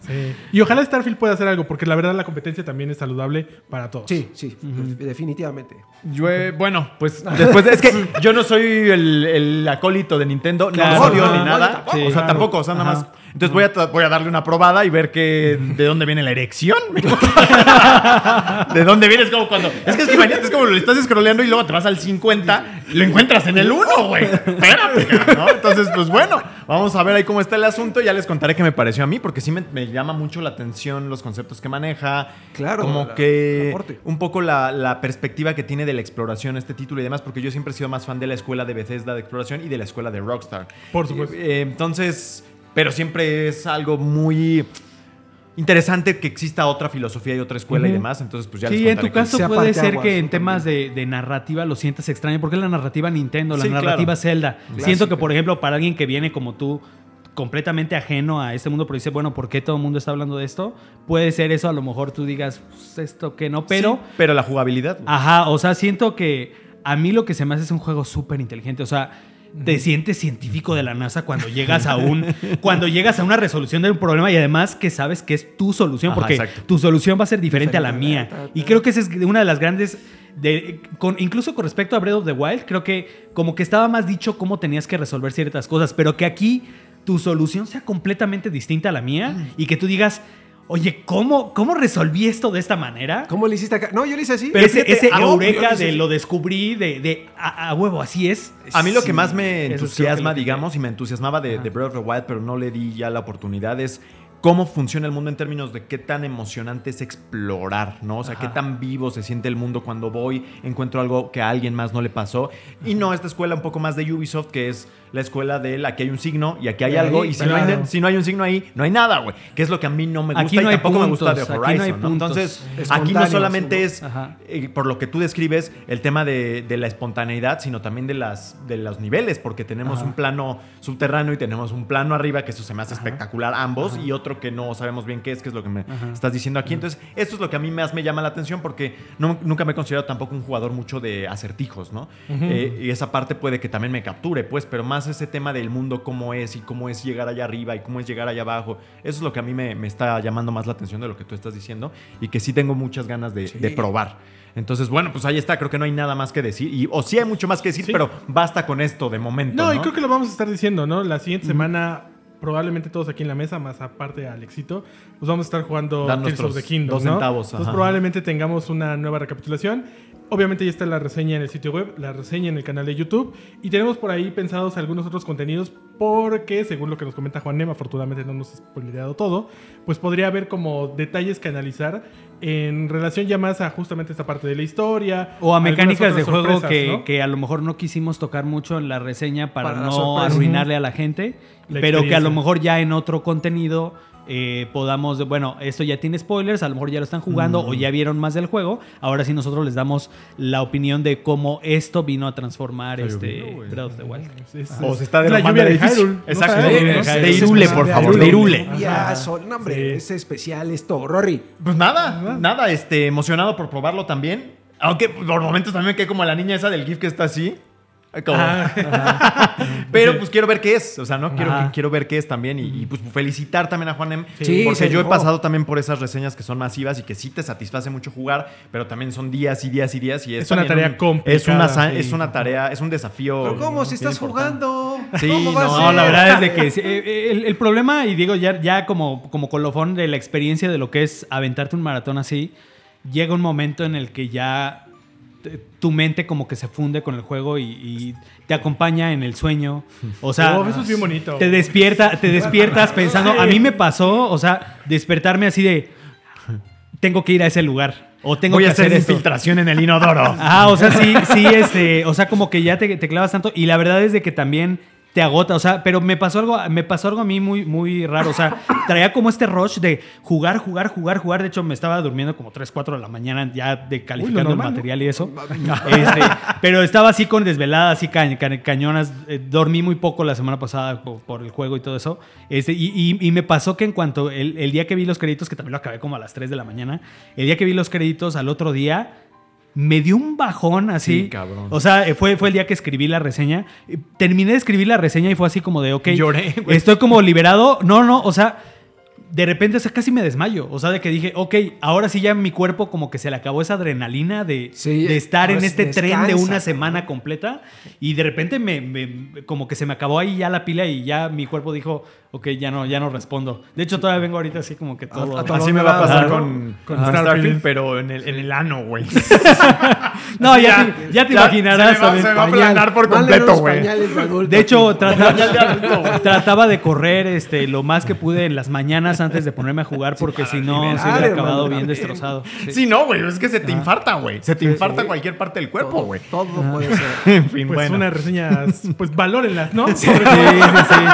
Sí. Y ojalá Starfield pueda hacer algo, porque la verdad la competencia también es saludable para todos. Sí, sí, definitivamente. Yo, eh, bueno, pues después de- es que yo no soy el, el acólito de Nintendo, Claro. no odio No, ni no, nada. tampoco. o sea, Claro. tampoco, o sea, nada más. Entonces voy a, voy a darle una probada y ver que, de dónde viene la erección. [laughs] de dónde viene, es como cuando. Es que es que imagínate, es como lo estás scrolleando y luego te vas al 50 y lo encuentras en el 1, güey. Espérate, ¿no? Entonces, pues bueno, vamos a ver ahí cómo está el asunto. Ya les contaré qué me pareció a mí, porque sí me, me llama mucho la atención los conceptos que maneja. Claro, Como la- que aporte. un poco la, la perspectiva que tiene de la exploración este título y demás, porque yo siempre he sido más fan de la escuela de Bethesda de exploración y de la escuela de Rockstar. Por supuesto. Eh, entonces, pero siempre es algo muy interesante que exista otra filosofía y otra escuela y demás. Entonces, pues ya les Sí, en tu caso puede ser que en temas de, de narrativa lo sientas extraño, porque es la narrativa Nintendo, la Sí, narrativa claro. Zelda. Clásica. Siento que, por ejemplo, para alguien que viene como tú, completamente ajeno a este mundo, pero dice, bueno, ¿por qué todo el mundo está hablando de esto? Puede ser eso, a lo mejor tú digas, pues, esto que no, pero... Sí, pero la jugabilidad. Ajá, o sea, siento que a mí lo que se me hace es un juego súper inteligente. O sea, te sientes científico de la NASA cuando llegas a un cuando llegas a una resolución de un problema y además que sabes que es tu solución Ajá, porque exacto. tu solución va a ser diferente a la mía. Y creo que esa es una de las grandes de, con, incluso con respecto a Breath of the Wild, creo que como que estaba más dicho cómo tenías que resolver ciertas cosas, pero que aquí tu solución sea completamente distinta a la mía y que tú digas, oye, ¿cómo, cómo resolví esto de esta manera? ¿Cómo le hiciste acá? No, yo le hice así. Pero ese, ese ah, eureka de lo descubrí, de, de a, a huevo, así es. A mí lo que más me entusiasma, que- digamos, y me entusiasmaba de, de Breath of the Wild, pero no le di ya la oportunidad, es cómo funciona el mundo en términos de qué tan emocionante es explorar, ¿no? O sea, qué tan vivo se siente el mundo cuando voy, encuentro algo que a alguien más no le pasó. Y no esta escuela un poco más de Ubisoft, que es la escuela de aquí hay un signo y aquí hay algo, y si, no hay, claro. si no hay un signo ahí, no hay nada, güey. Que es lo que a mí no me gusta Aquí no y tampoco me gusta de aquí Horizon, no hay ¿no? puntos. Entonces, aquí no solamente es eh, por lo que tú describes, el tema de, de la espontaneidad, sino también de, las, de los niveles, porque tenemos Ajá. un plano subterráneo y tenemos un plano arriba, que eso se me hace espectacular ambos, y otro que no sabemos bien qué es, que es lo que me estás diciendo aquí. Entonces, esto es lo que a mí más me llama la atención, porque no- nunca me he considerado tampoco un jugador mucho de acertijos, ¿no? Eh, y esa parte puede que también me capture, pues, pero más ese tema del mundo, cómo es y cómo es llegar allá arriba y cómo es llegar allá abajo. Eso es lo que a mí me, me está llamando más la atención de lo que tú estás diciendo y que sí tengo muchas ganas de, de probar. Entonces, bueno, pues ahí está. Creo que no hay nada más que decir. Y, o sí hay mucho más que decir, Sí. pero basta con esto de momento. No, No, y creo que lo vamos a estar diciendo, ¿no? La siguiente semana, probablemente todos aquí en la mesa, más aparte Alexito, pues vamos a estar jugando Tears of the Kingdom. dos ¿no? centavos, Entonces probablemente tengamos una nueva recapitulación. Obviamente ya está la reseña en el sitio web, la reseña en el canal de YouTube. Y tenemos por ahí pensados algunos otros contenidos porque, según lo que nos comenta Juan Nem, afortunadamente no nos ha spoileado todo, pues podría haber como detalles que analizar en relación ya más a justamente esta parte de la historia. O a mecánicas de juego sorpresas, que, ¿no? que a lo mejor no quisimos tocar mucho en la reseña para, no arruinarle a la gente, La pero que a lo mejor ya en otro contenido eh, podamos, bueno, esto ya tiene spoilers, a lo mejor ya lo están jugando o ya vieron más del juego, ahora sí nosotros les damos la opinión de cómo esto vino a transformar este güey. Breath of the Wild. O se está es la lluvia de. Hyrule. ¿no? Exacto. De- ¿no? de Irule, por favor, de de Irule. Ya, sol, no, hombre, Sí. es especial esto. Rory, Pues nada, nada, este, emocionado por probarlo también. Aunque por momentos también me quedé como la niña esa del GIF que está así. Como- [laughs] Pero pues quiero ver qué es. O sea, ¿no? Quiero, quiero ver qué es también. Y, y, pues felicitar también a Juanem. Sí, porque yo he rifó. pasado también por esas reseñas que son masivas y que sí te satisface mucho jugar, pero también son días y días y días. Y es, Es una tarea un- complicada, Es una, sí. es una tarea, es un desafío. ¿pero cómo? Si estás importante. jugando. Sí, ¿Cómo va a no, No, ser? la verdad es de que sí, [laughs] eh, el, el problema, y digo ya, ya como, como colofón de la experiencia de lo que es aventarte un maratón así, llega un momento en el que ya tu mente como que se funde con el juego y, y te acompaña en el sueño. O sea, Oh, eso es bien bonito. te despierta, te despiertas pensando, a mí me pasó, o sea, despertarme así de tengo que ir a ese lugar o tengo Voy que a hacer hacer infiltración en el inodoro. Ah, o sea, sí, sí, este, o sea, como que ya te, te clavas tanto. Y la verdad es de que también te agota, o sea, pero me pasó algo, me pasó algo a mí muy, muy raro, o sea, [laughs] traía como este rush de jugar, jugar, jugar, jugar, de hecho me estaba durmiendo como 3, 4 de la mañana ya de calificando el material y eso, [laughs] Este, pero estaba así con desvelada, así ca- ca- cañonas, Eh, dormí muy poco la semana pasada por, por el juego y todo eso, este, y, y- y me pasó que en cuanto, el, el día que vi los créditos, que también lo acabé como a las 3 de la mañana, el día que vi los créditos al otro día, me dio un bajón así. Sí, cabrón. O sea, eh, fue, fue el día que escribí la reseña. Eh, Terminé de escribir la reseña y fue así como de, ok, Lloré, güey. estoy como liberado. No, no, o sea, de repente o sea, casi me desmayo. O sea, de que dije, ok, ahora sí ya mi cuerpo como que se le acabó esa adrenalina de, Sí, de estar en este tren de una semana completa. Y de repente me, me- como que se me acabó ahí ya la pila y ya mi cuerpo dijo, ok, ya no, ya no respondo. De hecho, todavía vengo ahorita así como que todo... a todo Así me va a pasar con, Con con Starfield. Starfield, pero en el, en el ano, güey. [laughs] no, ya, te- ya te imaginarás. Se me va, ¿sabes? se me va a planar por completo, güey. de hecho, trataba, trataba de correr este, lo más que pude en las mañanas antes de ponerme a jugar, porque si no, se hubiera hermano, acabado bien destrozado. Sí. Sí, no, güey. Es que se te infarta, güey. Se te infarta sí. cualquier parte del cuerpo, güey. todo puede ser. [laughs] En fin, Pues bueno. unas reseñas, pues valórenlas, ¿no? [laughs] Sí, sí, sí.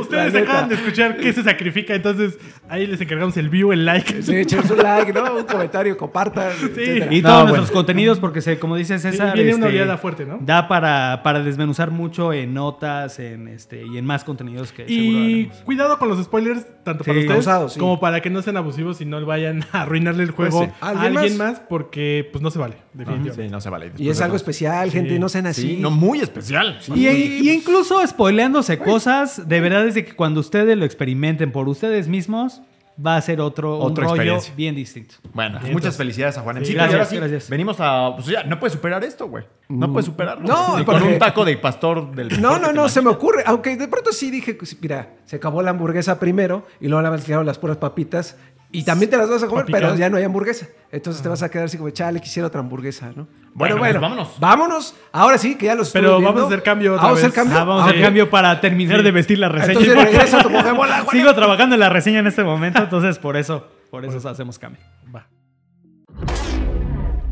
Ustedes La neta. acaban de escuchar qué se sacrifica, entonces ahí les encargamos el view, el like. Sí, echen su like, ¿no? Un comentario, compartan. [laughs] etcétera. Y No, todos bueno. nuestros contenidos, porque se, como dice César, Viene una este, oleada fuerte, ¿no? da para, para desmenuzar mucho en notas en este, y en más contenidos que seguro Y haremos. cuidado con los spoilers, tanto para ustedes Pausados, sí. como para que no sean abusivos y no vayan a arruinarle el juego Pues sí. a ¿Alguien alguien más? más? porque pues no se vale, definitivamente. Sí, no se vale. Y es algo especial, gente, no sean así. Sí, no, muy especial. Y, y incluso spoileándose cosas, de verdad es de que cuando ustedes lo experimenten por ustedes mismos, va a ser otro un Otra rollo experiencia. bien distinto. Bueno, Bien, muchas felicidades a Juan Sí, gracias, Y ahora sí, gracias. Venimos a. Pues ya, no puedes superar esto, güey. No puedes superarlo. No, Ni con porque- un taco de pastor del. No, no, no, se me ocurre. Aunque de pronto sí dije, pues, mira, se acabó la hamburguesa primero y luego le quedaron las puras papitas. Y también te las vas a comer, Papitas. pero ya no hay hamburguesa. Entonces te vas a quedar así como, chale, quisiera otra hamburguesa, ¿no? Bueno, pues, vámonos. Vámonos. Ahora sí, que ya los Pero vamos a hacer cambio otra Vamos a hacer vez. cambio. Ah, vamos Ah, a hacer ok. cambio para terminar de vestir la reseña. Entonces regresa tu. [laughs] Sigo trabajando en la reseña en este momento, entonces por eso, por eso hacemos cambio. Va.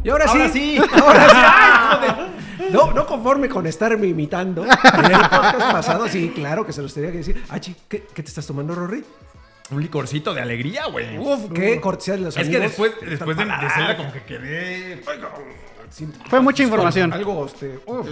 Y ahora sí. Ahora sí. Ahora sí. [laughs] Ay. No, no conforme con estarme imitando. En el podcast pasado, sí, claro que se los tenía que decir. Ah, chi, ¿qué, qué te estás tomando, Rory? Un licorcito de alegría, güey. Uf, qué cortesía de los Es que amigos. después, después de, de Zelda, como que quedé. Fue mucha información. Algo, este, uf,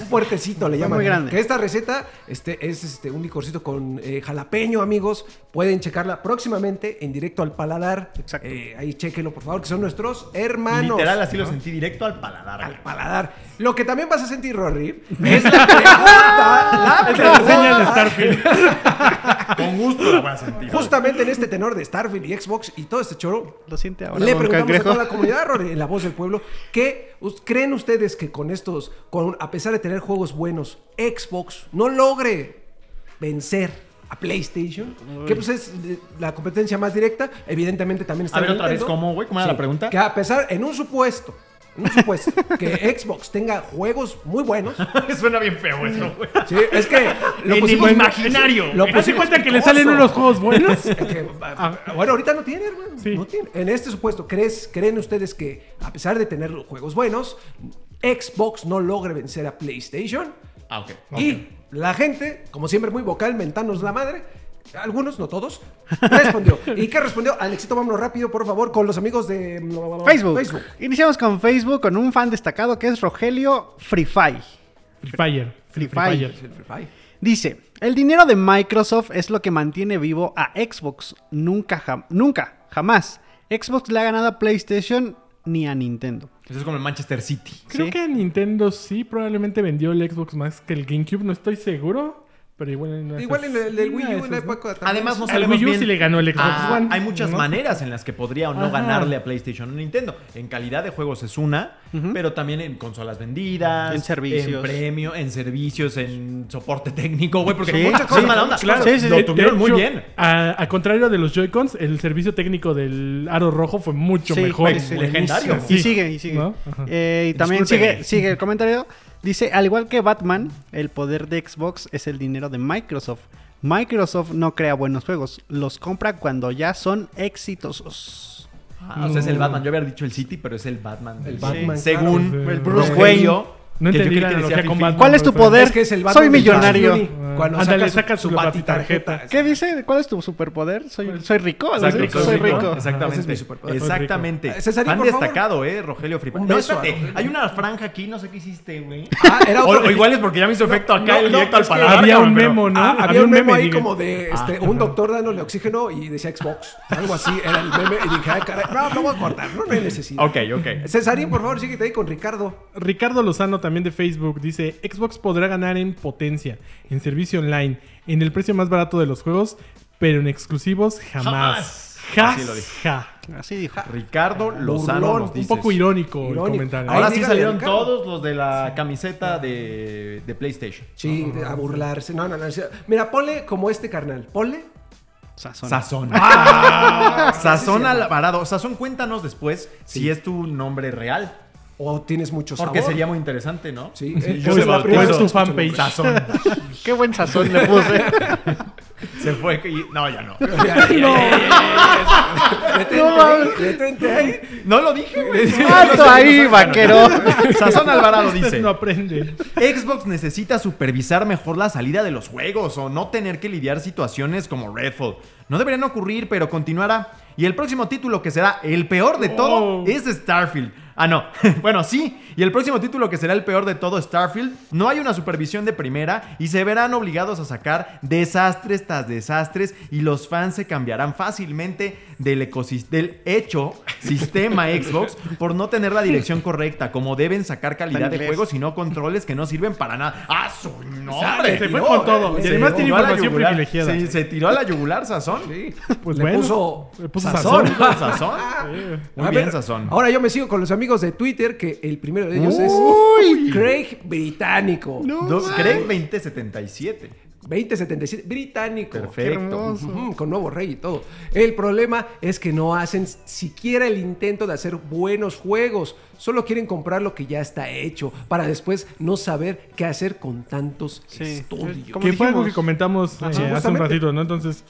un fuertecito le llaman. muy grande. Que esta receta este, es este, un licorcito con eh, jalapeño, amigos. Pueden checarla próximamente en directo al paladar. Exacto. Eh, ahí chequenlo, por favor, que son nuestros hermanos. Literal, así lo sentí directo al paladar. Al paladar. Lo que también vas a sentir, Rory, [laughs] es la pregunta. La Es la reseña de pregunta. Starfield. [laughs] Con gusto la voy a sentir. Justamente en este tenor de Starfield y Xbox y todo este choro, Lo siente ahora. le preguntamos a toda la comunidad, Rory, en la voz del pueblo, ¿qué us- creen ustedes que con estos, con, a pesar de tener juegos buenos, Xbox no logre vencer a PlayStation? Que pues es eh, la competencia más directa, evidentemente también está A ver en otra vez, Nintendo. ¿cómo, güey? ¿Cómo era la pregunta? Que a pesar, en un supuesto, un supuesto, que Xbox tenga juegos muy buenos, [laughs] Suena bien feo eso, güey. sí, es que lo En pusimos el imaginario. Lo ¿Te pusimos cuenta que le salen unos juegos buenos? Que, ah, bueno, ahorita no tiene, hermano. Sí. No tiene. En este supuesto, ¿crees, ¿creen ustedes que, a pesar de tener los juegos buenos, Xbox no logre vencer a PlayStation? Ah, ok. Y la gente, como siempre, muy vocal, mentanos la madre. Algunos, no todos, respondió. [laughs] ¿Y qué respondió? Alexito, vámonos rápido, por favor, con los amigos de Facebook. Facebook. Iniciamos con Facebook con un fan destacado que es Rogelio Free Fire. Free Fire. Free Fire. El Free Fire. Dice, el dinero de Microsoft es lo que mantiene vivo a Xbox. Nunca, jam- nunca, jamás. Xbox le ha ganado a PlayStation ni a Nintendo. Eso es como el Manchester City. Creo Sí. que Nintendo sí probablemente vendió el Xbox más que el GameCube, no estoy seguro. Pero igual en Igual en el, del Wii U en la época también. Además, no sabemos Wii U bien. sí le ganó el Xbox Ah, One, Hay muchas ¿no? maneras en las que podría o no Ajá. ganarle a PlayStation o Nintendo. En calidad de juegos es una, pero también en consolas vendidas, En servicios. en premio, en servicios, en soporte técnico, güey, porque Sí, muchas sí, cosas mala onda. Claro, Sí, sí, lo tuvieron muy bien. A, a contrario de los Joy-Cons, el servicio técnico del Aro Rojo fue mucho Sí, mejor. sí. Legendario. Y sigue, y sigue. Eh, y también sigue, sigue el comentario. Dice, al igual que Batman, el poder de Xbox es el dinero de Microsoft. Microsoft no crea buenos juegos, los compra cuando ya son exitosos. Ah, o sea, es el Batman. Yo había dicho el City, pero es el Batman. El Sí. Batman, Según claro. El Bruce Rogelio No entendí la que analogía con. Batman. ¿Cuál es tu pero- poder? Es que es el Soy de millonario. Clooney, Cuando Ándale, saca su, saca su su batitarjeta. batitarjeta. ¿Qué dice? ¿Cuál es tu superpoder? Soy, soy rico. algo así. Exacto, soy rico. rico. Ese es Exactamente. mi superpoder. Exactamente. Eh, Cesarín, por favor. destacado, eh, Rogelio Fripa. Un No, beso a espérate, Rogelio. hay una franja aquí, no sé qué hiciste, güey. Ah, era O, otro- o igual es porque ya me hizo efecto acá no, el no, directo al es que paladar. había cabrón, un pero- memo, ¿no? Ah, había un memo ahí diga. como de este, un doctor dándole oxígeno y decía Xbox. Algo así era el meme. Y dije, ay, caray, no, lo voy a cortar. No, no hay necesidad. Ok, ok. Cesarín, por favor, síguete ahí con Ricardo. Ricardo Lozano también de Facebook dice, Xbox podrá ganar en potencia, en servicio online, en el precio más barato de los juegos, pero en exclusivos jamás. Jamás. Así lo dijo. Ja. Así dijo. Ricardo Lozano Burlón, nos un Un poco irónico, el comentario. Ahí Ahora sí salieron todos los de la camiseta de, de PlayStation. Sí, a burlarse. No, no, no. Mira, ponle como este carnal. Ponle. Sazón. Sazón. [laughs] Sazón Alvarado. Sazón, cuéntanos después si es tu nombre real. O tienes mucho sabor. Porque sería muy interesante, ¿no? Sí, [laughs] eh, Yo es se la primera vez tu fanpage. Sazón. [laughs] Qué buen sazón le [laughs] puse. Se fue. y- No, ya no. Ya, ahí. No lo dije. güey. ¡Alto ahí, vaquero! Sazón Alvarado dice. no aprende. Xbox necesita supervisar mejor la salida de los juegos o no tener que lidiar situaciones como Redfall. No deberían ocurrir, pero continuará. Y el próximo título que será el peor de todo Oh. es Starfield. Ah, no. [laughs] bueno, sí. Y el próximo título que será el peor de todo, Starfield, no hay una supervisión de primera y se verán obligados a sacar desastres tras desastres y los fans se cambiarán fácilmente del, del hecho [laughs] sistema Xbox por no tener la dirección correcta, como deben sacar calidad de juegos y no controles que no sirven para nada. ¡Ah, su nombre! Se fue con todo. Y además tiene tiró a la información privilegiada. Sí, se tiró a la yugular, Sazón. Sí. Pues Le bueno, puso le puso sazón. sazón. [laughs] ¿Sazón? Muy A bien, ver, Sazón. Ahora yo me sigo con los amigos de Twitter, que el primero de ellos Uy. es Craig Británico. Dos- Craig 2077. 2077, británico. Perfecto. Ujú, con nuevo rey y todo. El problema es que no hacen siquiera el intento de hacer buenos juegos. Solo quieren comprar lo que ya está hecho para después no saber qué hacer con tantos Sí. estudios. Como Que fue algo que comentamos eh, hace un justamente. ratito, ¿no? Entonces,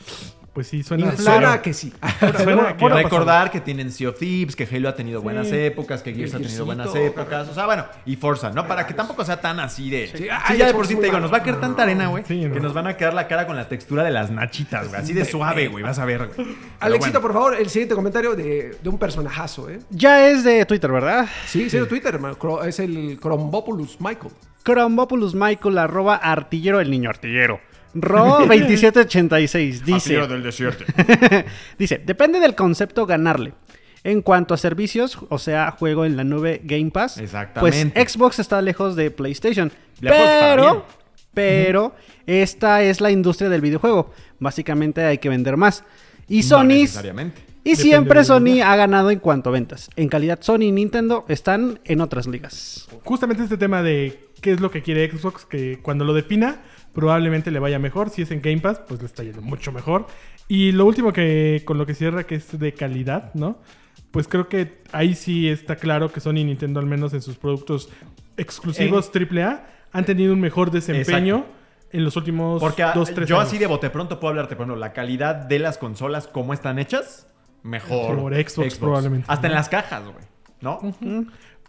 pues sí, suena... Y suena claro. que sí. [laughs] Suena que- Recordar que tienen Sea of Thieves, que Halo ha tenido buenas épocas, que Gears ha tenido buenas épocas. O sea, bueno, y Forza, ¿no? Para que tampoco sea tan así de. Sí, ay, ya de por sí te digo, nos va a caer tanta arena, güey. Sí, no. Que nos van a quedar la cara con la textura de las nachitas, güey. Así de suave, güey. Vas a ver, güey. Alexito, bueno. por favor, el siguiente comentario de, de un personajazo, ¿eh? Ya es de Twitter, ¿verdad? Sí, sí, de Twitter, Es el Crombopoulos Michael. Crombopoulos Michael, arroba artillero, el niño artillero. Ro [laughs] 2786 dice... Del desierto. [laughs] Dice, depende del concepto ganarle. En cuanto a servicios, o sea, juego en la nube Game Pass, Exactamente. pues Xbox está lejos de PlayStation. Lejos pero, pero, esta es la industria del videojuego. Básicamente hay que vender más. Y No Sony... necesariamente. Y Depende siempre Sony ha ganado en cuanto a ventas. En calidad, Sony y Nintendo están en otras ligas. Justamente este tema de qué es lo que quiere Xbox, que cuando lo defina, probablemente le vaya mejor. Si es en Game Pass, pues le está yendo mucho mejor. Y lo último que con lo que cierra, que es de calidad, ¿no? Pues creo que ahí sí está claro que Sony y Nintendo, al menos en sus productos exclusivos AAA, han tenido un mejor desempeño Exacto. en los últimos Porque dos, tres yo años. así de bote pronto puedo hablarte, por ejemplo, la calidad de las consolas, cómo están hechas, mejor. Por Xbox, probablemente. Hasta en las cajas, güey. ¿No?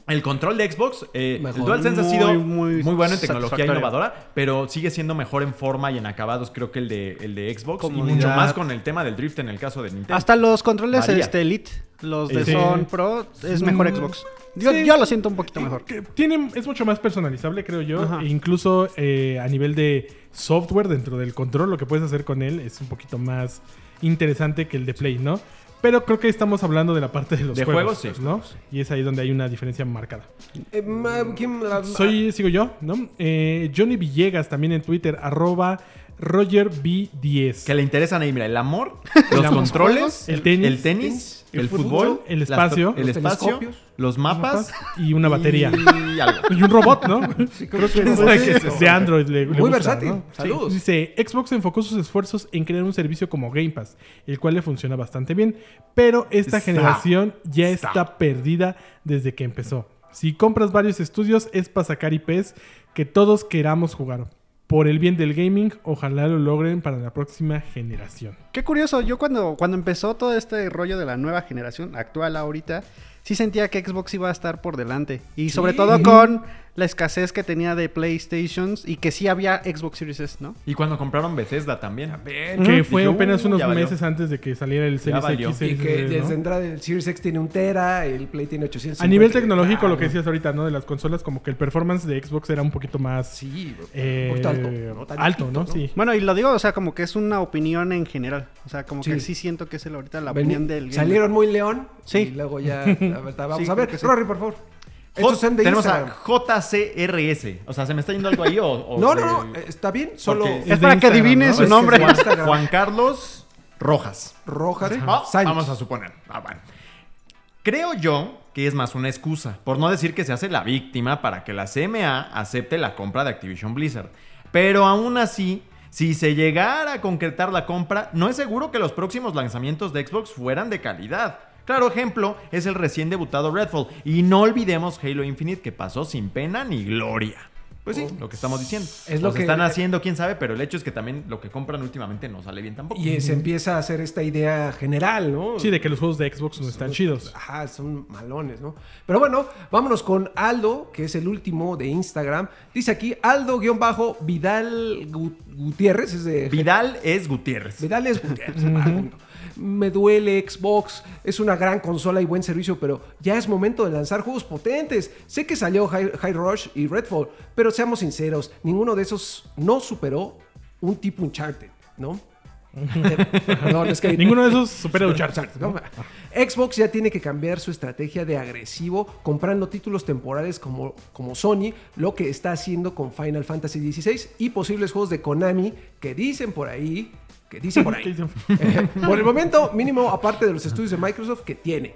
El control de Xbox, eh, el. DualSense ha sido muy muy, bueno en tecnología innovadora, pero sigue siendo mejor en forma y en acabados, creo que el de, el de Xbox. Y mucho más con el tema del drift en el caso de Nintendo. Hasta los controles este, Elite, los de Sí. Son Pro, es mejor Mm, Xbox. Yo, sí. yo lo siento un poquito mejor. Que tiene, es mucho más personalizable, creo yo. Ajá. E incluso eh, a nivel de software dentro del control, lo que puedes hacer con él es un poquito más interesante que el de Play, ¿no? Pero creo que estamos hablando de la parte de los De juegos, juegos, sí. ¿no? Y es ahí donde hay una diferencia marcada. Eh, ma- ¿quién- ah, Soy, sigo yo, ¿no? Eh, Johnny Villegas también en Twitter, arroba RogerB10. Que le interesan ahí, mira, el amor, los controles, el tenis, el, tenis, el el fútbol, fútbol, el las- espacio, el los espacio, los mapas y una batería. y [laughs] algo. Y un robot, ¿no? creo que Es es de Android. le- le Muy gusta, versátil. ¿no? Saludos. Dice, Xbox enfocó sus esfuerzos en crear un servicio como Game Pass, el cual le funciona bastante bien, pero esta Está. generación ya Está. está perdida desde que empezó. Si compras varios estudios es para sacar IPs que todos queramos jugar. Por el bien del gaming, ojalá lo logren para la próxima generación. Qué curioso, yo cuando, cuando empezó todo este rollo de la nueva generación, actual ahorita, sí sentía que Xbox iba a estar por delante. Y sobre todo con la escasez que tenía de PlayStations y que sí había Xbox Series S, ¿no? Y cuando compraron Bethesda también. Ven. Que fue Dije, apenas "Uh, unos ya valió". meses antes de que saliera el Series. X. Y que S, ¿no? entrada el Series X tiene un tera, el Play tiene 800. A nivel tecnológico, lo que decías ahorita, ¿no? De las consolas, como que el performance de Xbox era un poquito más Sí, eh, un poquito alto. no tan alto, ¿no? Sí. Bueno, y lo digo, o sea, como que es una opinión en general. O sea, como que Sí. siento que es el, ahorita la Veni- opinión del. Salieron muy león. Sí. Y luego ya. [laughs] la verdad, vamos Sí, a ver. Rory, por favor. J- Estos son de tenemos Instagram. a JCRS. O sea, ¿se me está yendo algo ahí o...? o No, de- no, no. Está bien. Solo Es de para que adivine ¿no? su Es que nombre. es Juan, Carlos Rojas. rojas. Ah, vamos a suponer. Ah, bueno. Creo yo que es más una excusa, por no decir que se hace la víctima para que la CMA acepte la compra de Activision Blizzard. Pero aún así, si se llegara a concretar la compra, no es seguro que los próximos lanzamientos de Xbox fueran de calidad. Claro ejemplo es el recién debutado Redfall. Y no olvidemos Halo Infinite que pasó sin pena ni gloria. Pues sí, lo que estamos diciendo. Es lo Los que- están haciendo, quién sabe, pero el hecho es que también lo que compran últimamente no sale bien tampoco. Y eh, se empieza a hacer esta idea general, ¿no? Sí, de que los juegos de Xbox no están chidos. Ajá, son malones, ¿no? Pero bueno, vámonos con Aldo, que es el último de Instagram. Dice aquí Aldo-Vidal Gu- Gutiérrez, es de Vidal es Gutiérrez. Vidal es Gutiérrez. [laughs] Me duele Xbox, es una gran consola y buen servicio, pero ya es momento de lanzar juegos potentes. Sé que salió High, High Rush y Redfall, pero seamos sinceros, ninguno de esos no superó un tipo Uncharted, ¿no? [laughs] Perdón, es que Ninguno de esos supera Uncharted. ¿no? [laughs] Xbox ya tiene que cambiar su estrategia de agresivo comprando títulos temporales como, como Sony, lo que está haciendo con Final Fantasy XVI y posibles juegos de Konami que dicen por ahí, que dicen por ahí. [laughs] Eh, por el momento, mínimo, aparte de los estudios de Microsoft que tiene.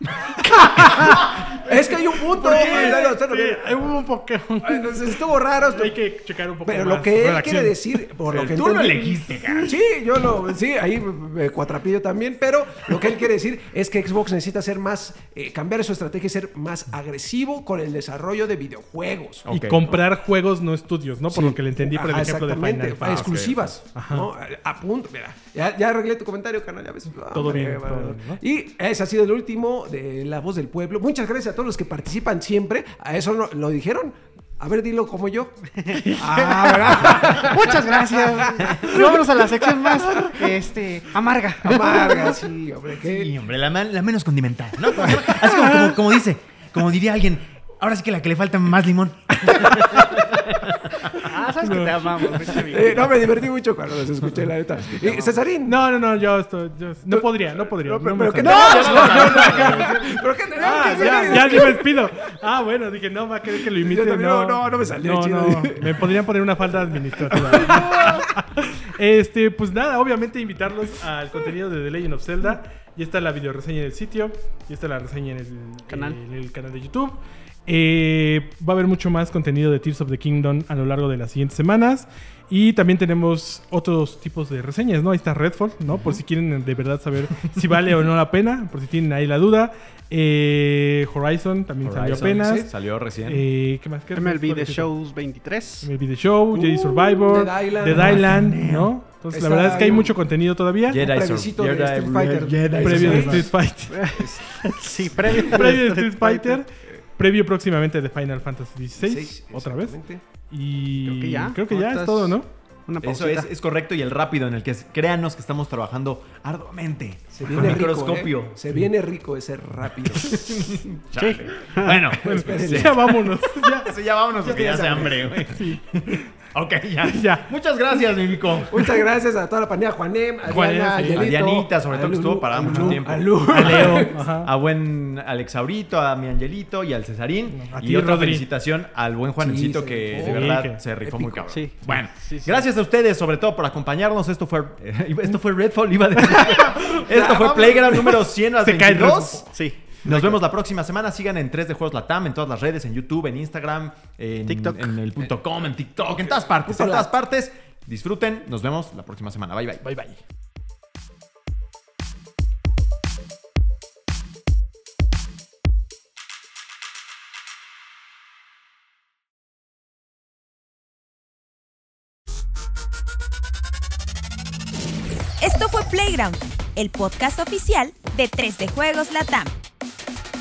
[laughs] es que hay un punto. Hubo un Pokémon. Estuvo raro. esto- Hay que checar un poco Pero más lo que él redacción. quiere decir, por lo que tú lo entendí- elegiste, cara. Sí, yo lo, sí, ahí eh, cuatrapillo también, pero lo que él quiere decir es que Xbox necesita ser más, eh, cambiar su estrategia y ser más agresivo con el desarrollo de videojuegos. Y comprar juegos, no estudios, ¿no? Por Sí. lo que le entendí por el Ajá, ejemplo de exactamente, Final Fantasy. exclusivas. Ajá. ¿no? A, a punto, mira. Ya, ya arreglé tu comentario, canal, ya ves. Ah, Todo bien. Y ese ha sido el último de La Voz del Pueblo. Muchas gracias a todos los que participan siempre. A eso lo dijeron. A ver, dilo como yo. [laughs] Ah, ¿verdad? [laughs] Muchas gracias. Vámonos a la sección más este, amarga. Amarga, sí, hombre. qué- Sí, hombre, la, menos condimentada, ¿no? Así como, como, como dice, como diría alguien, ahora sí que la que le falta más limón. [laughs] Ah, sabes que te amamos. Eh, no, me divertí mucho cuando los escuché, la neta. Y Cesarín. No, no, no, yo, estoy, yo no podría, no podría. No, no pero, me pero ¿qué sale. tenemos? ¿Pero qué tenemos Ah, que ya, hacer? ya, me despido. Ah, bueno, dije, no, va a querer que lo imite. También, no, no, no, no me salió No, chido. no, me podrían poner una falta administrativa. [laughs] [laughs] este, pues nada, obviamente invitarlos al contenido de The Legend of Zelda. Y está la video reseña en el sitio. Y está la reseña en el Canal. en el canal de YouTube. Eh, va a haber mucho más contenido de Tears of the Kingdom a lo largo de las siguientes semanas. Y también tenemos otros tipos de reseñas, ¿no? Ahí está Redfall, ¿no? Por si quieren de verdad saber si vale o no la pena, por si tienen ahí la duda. Eh, Horizon también salió apenas. sí, Salió recién. Eh, ¿Qué más? ¿Qué MLB The? Shows 23. MLB The Show, Jedi Survivor, Dead Island. Dead Island, ¿no? Entonces, la verdad es que hay mucho contenido todavía. Jedi previsito de Jedi- Street Fighter. Jedi- Previo de Street Fighter. [laughs] Sí, previo, previo de Street Fighter. Previo próximamente de Final Fantasy XVI. Otra vez. Y Creo que ya. Creo que ya es todo, ¿no? Una Eso es, es correcto y el rápido en el que es- créanos que estamos trabajando arduamente. Se Con viene rico, microscopio. ¿eh? Se viene rico ese rápido. [laughs] Bueno, Espérenle. [laughs] Ya vámonos. Ya. eso ya vámonos porque Ya ya se hambre, güey. Ok, [laughs] ya. Ya. Muchas gracias, mi Mico. Muchas gracias a toda la pandilla, Juanem, a Juanem, Diana, a sí. Angelito, A Dianita, sobre a todo, que estuvo parada mucho tiempo. A Lu. A Leo. [laughs] Ajá. A buen Alexaurito, a mi Angelito y al Cesarín. A y otra Rodri. felicitación al buen Juancito Sí, que de verdad que- se rifó muy cabrón. Sí. Bueno, gracias a ustedes sobre todo por acompañarnos. Esto fue [laughs] esto fue Redfall, iba a decir. Esto fue. Playground número 100 a el 22. Sí. Nos vemos la próxima semana. Sigan en 3 de Juegos Latam, en todas las redes, en YouTube, en Instagram, en TikTok. en el punto .com, en TikTok, en todas partes, en todas partes. Disfruten. Nos vemos la próxima semana. Bye bye. Bye bye. Esto fue Playground, el podcast oficial de 3D Juegos Latam.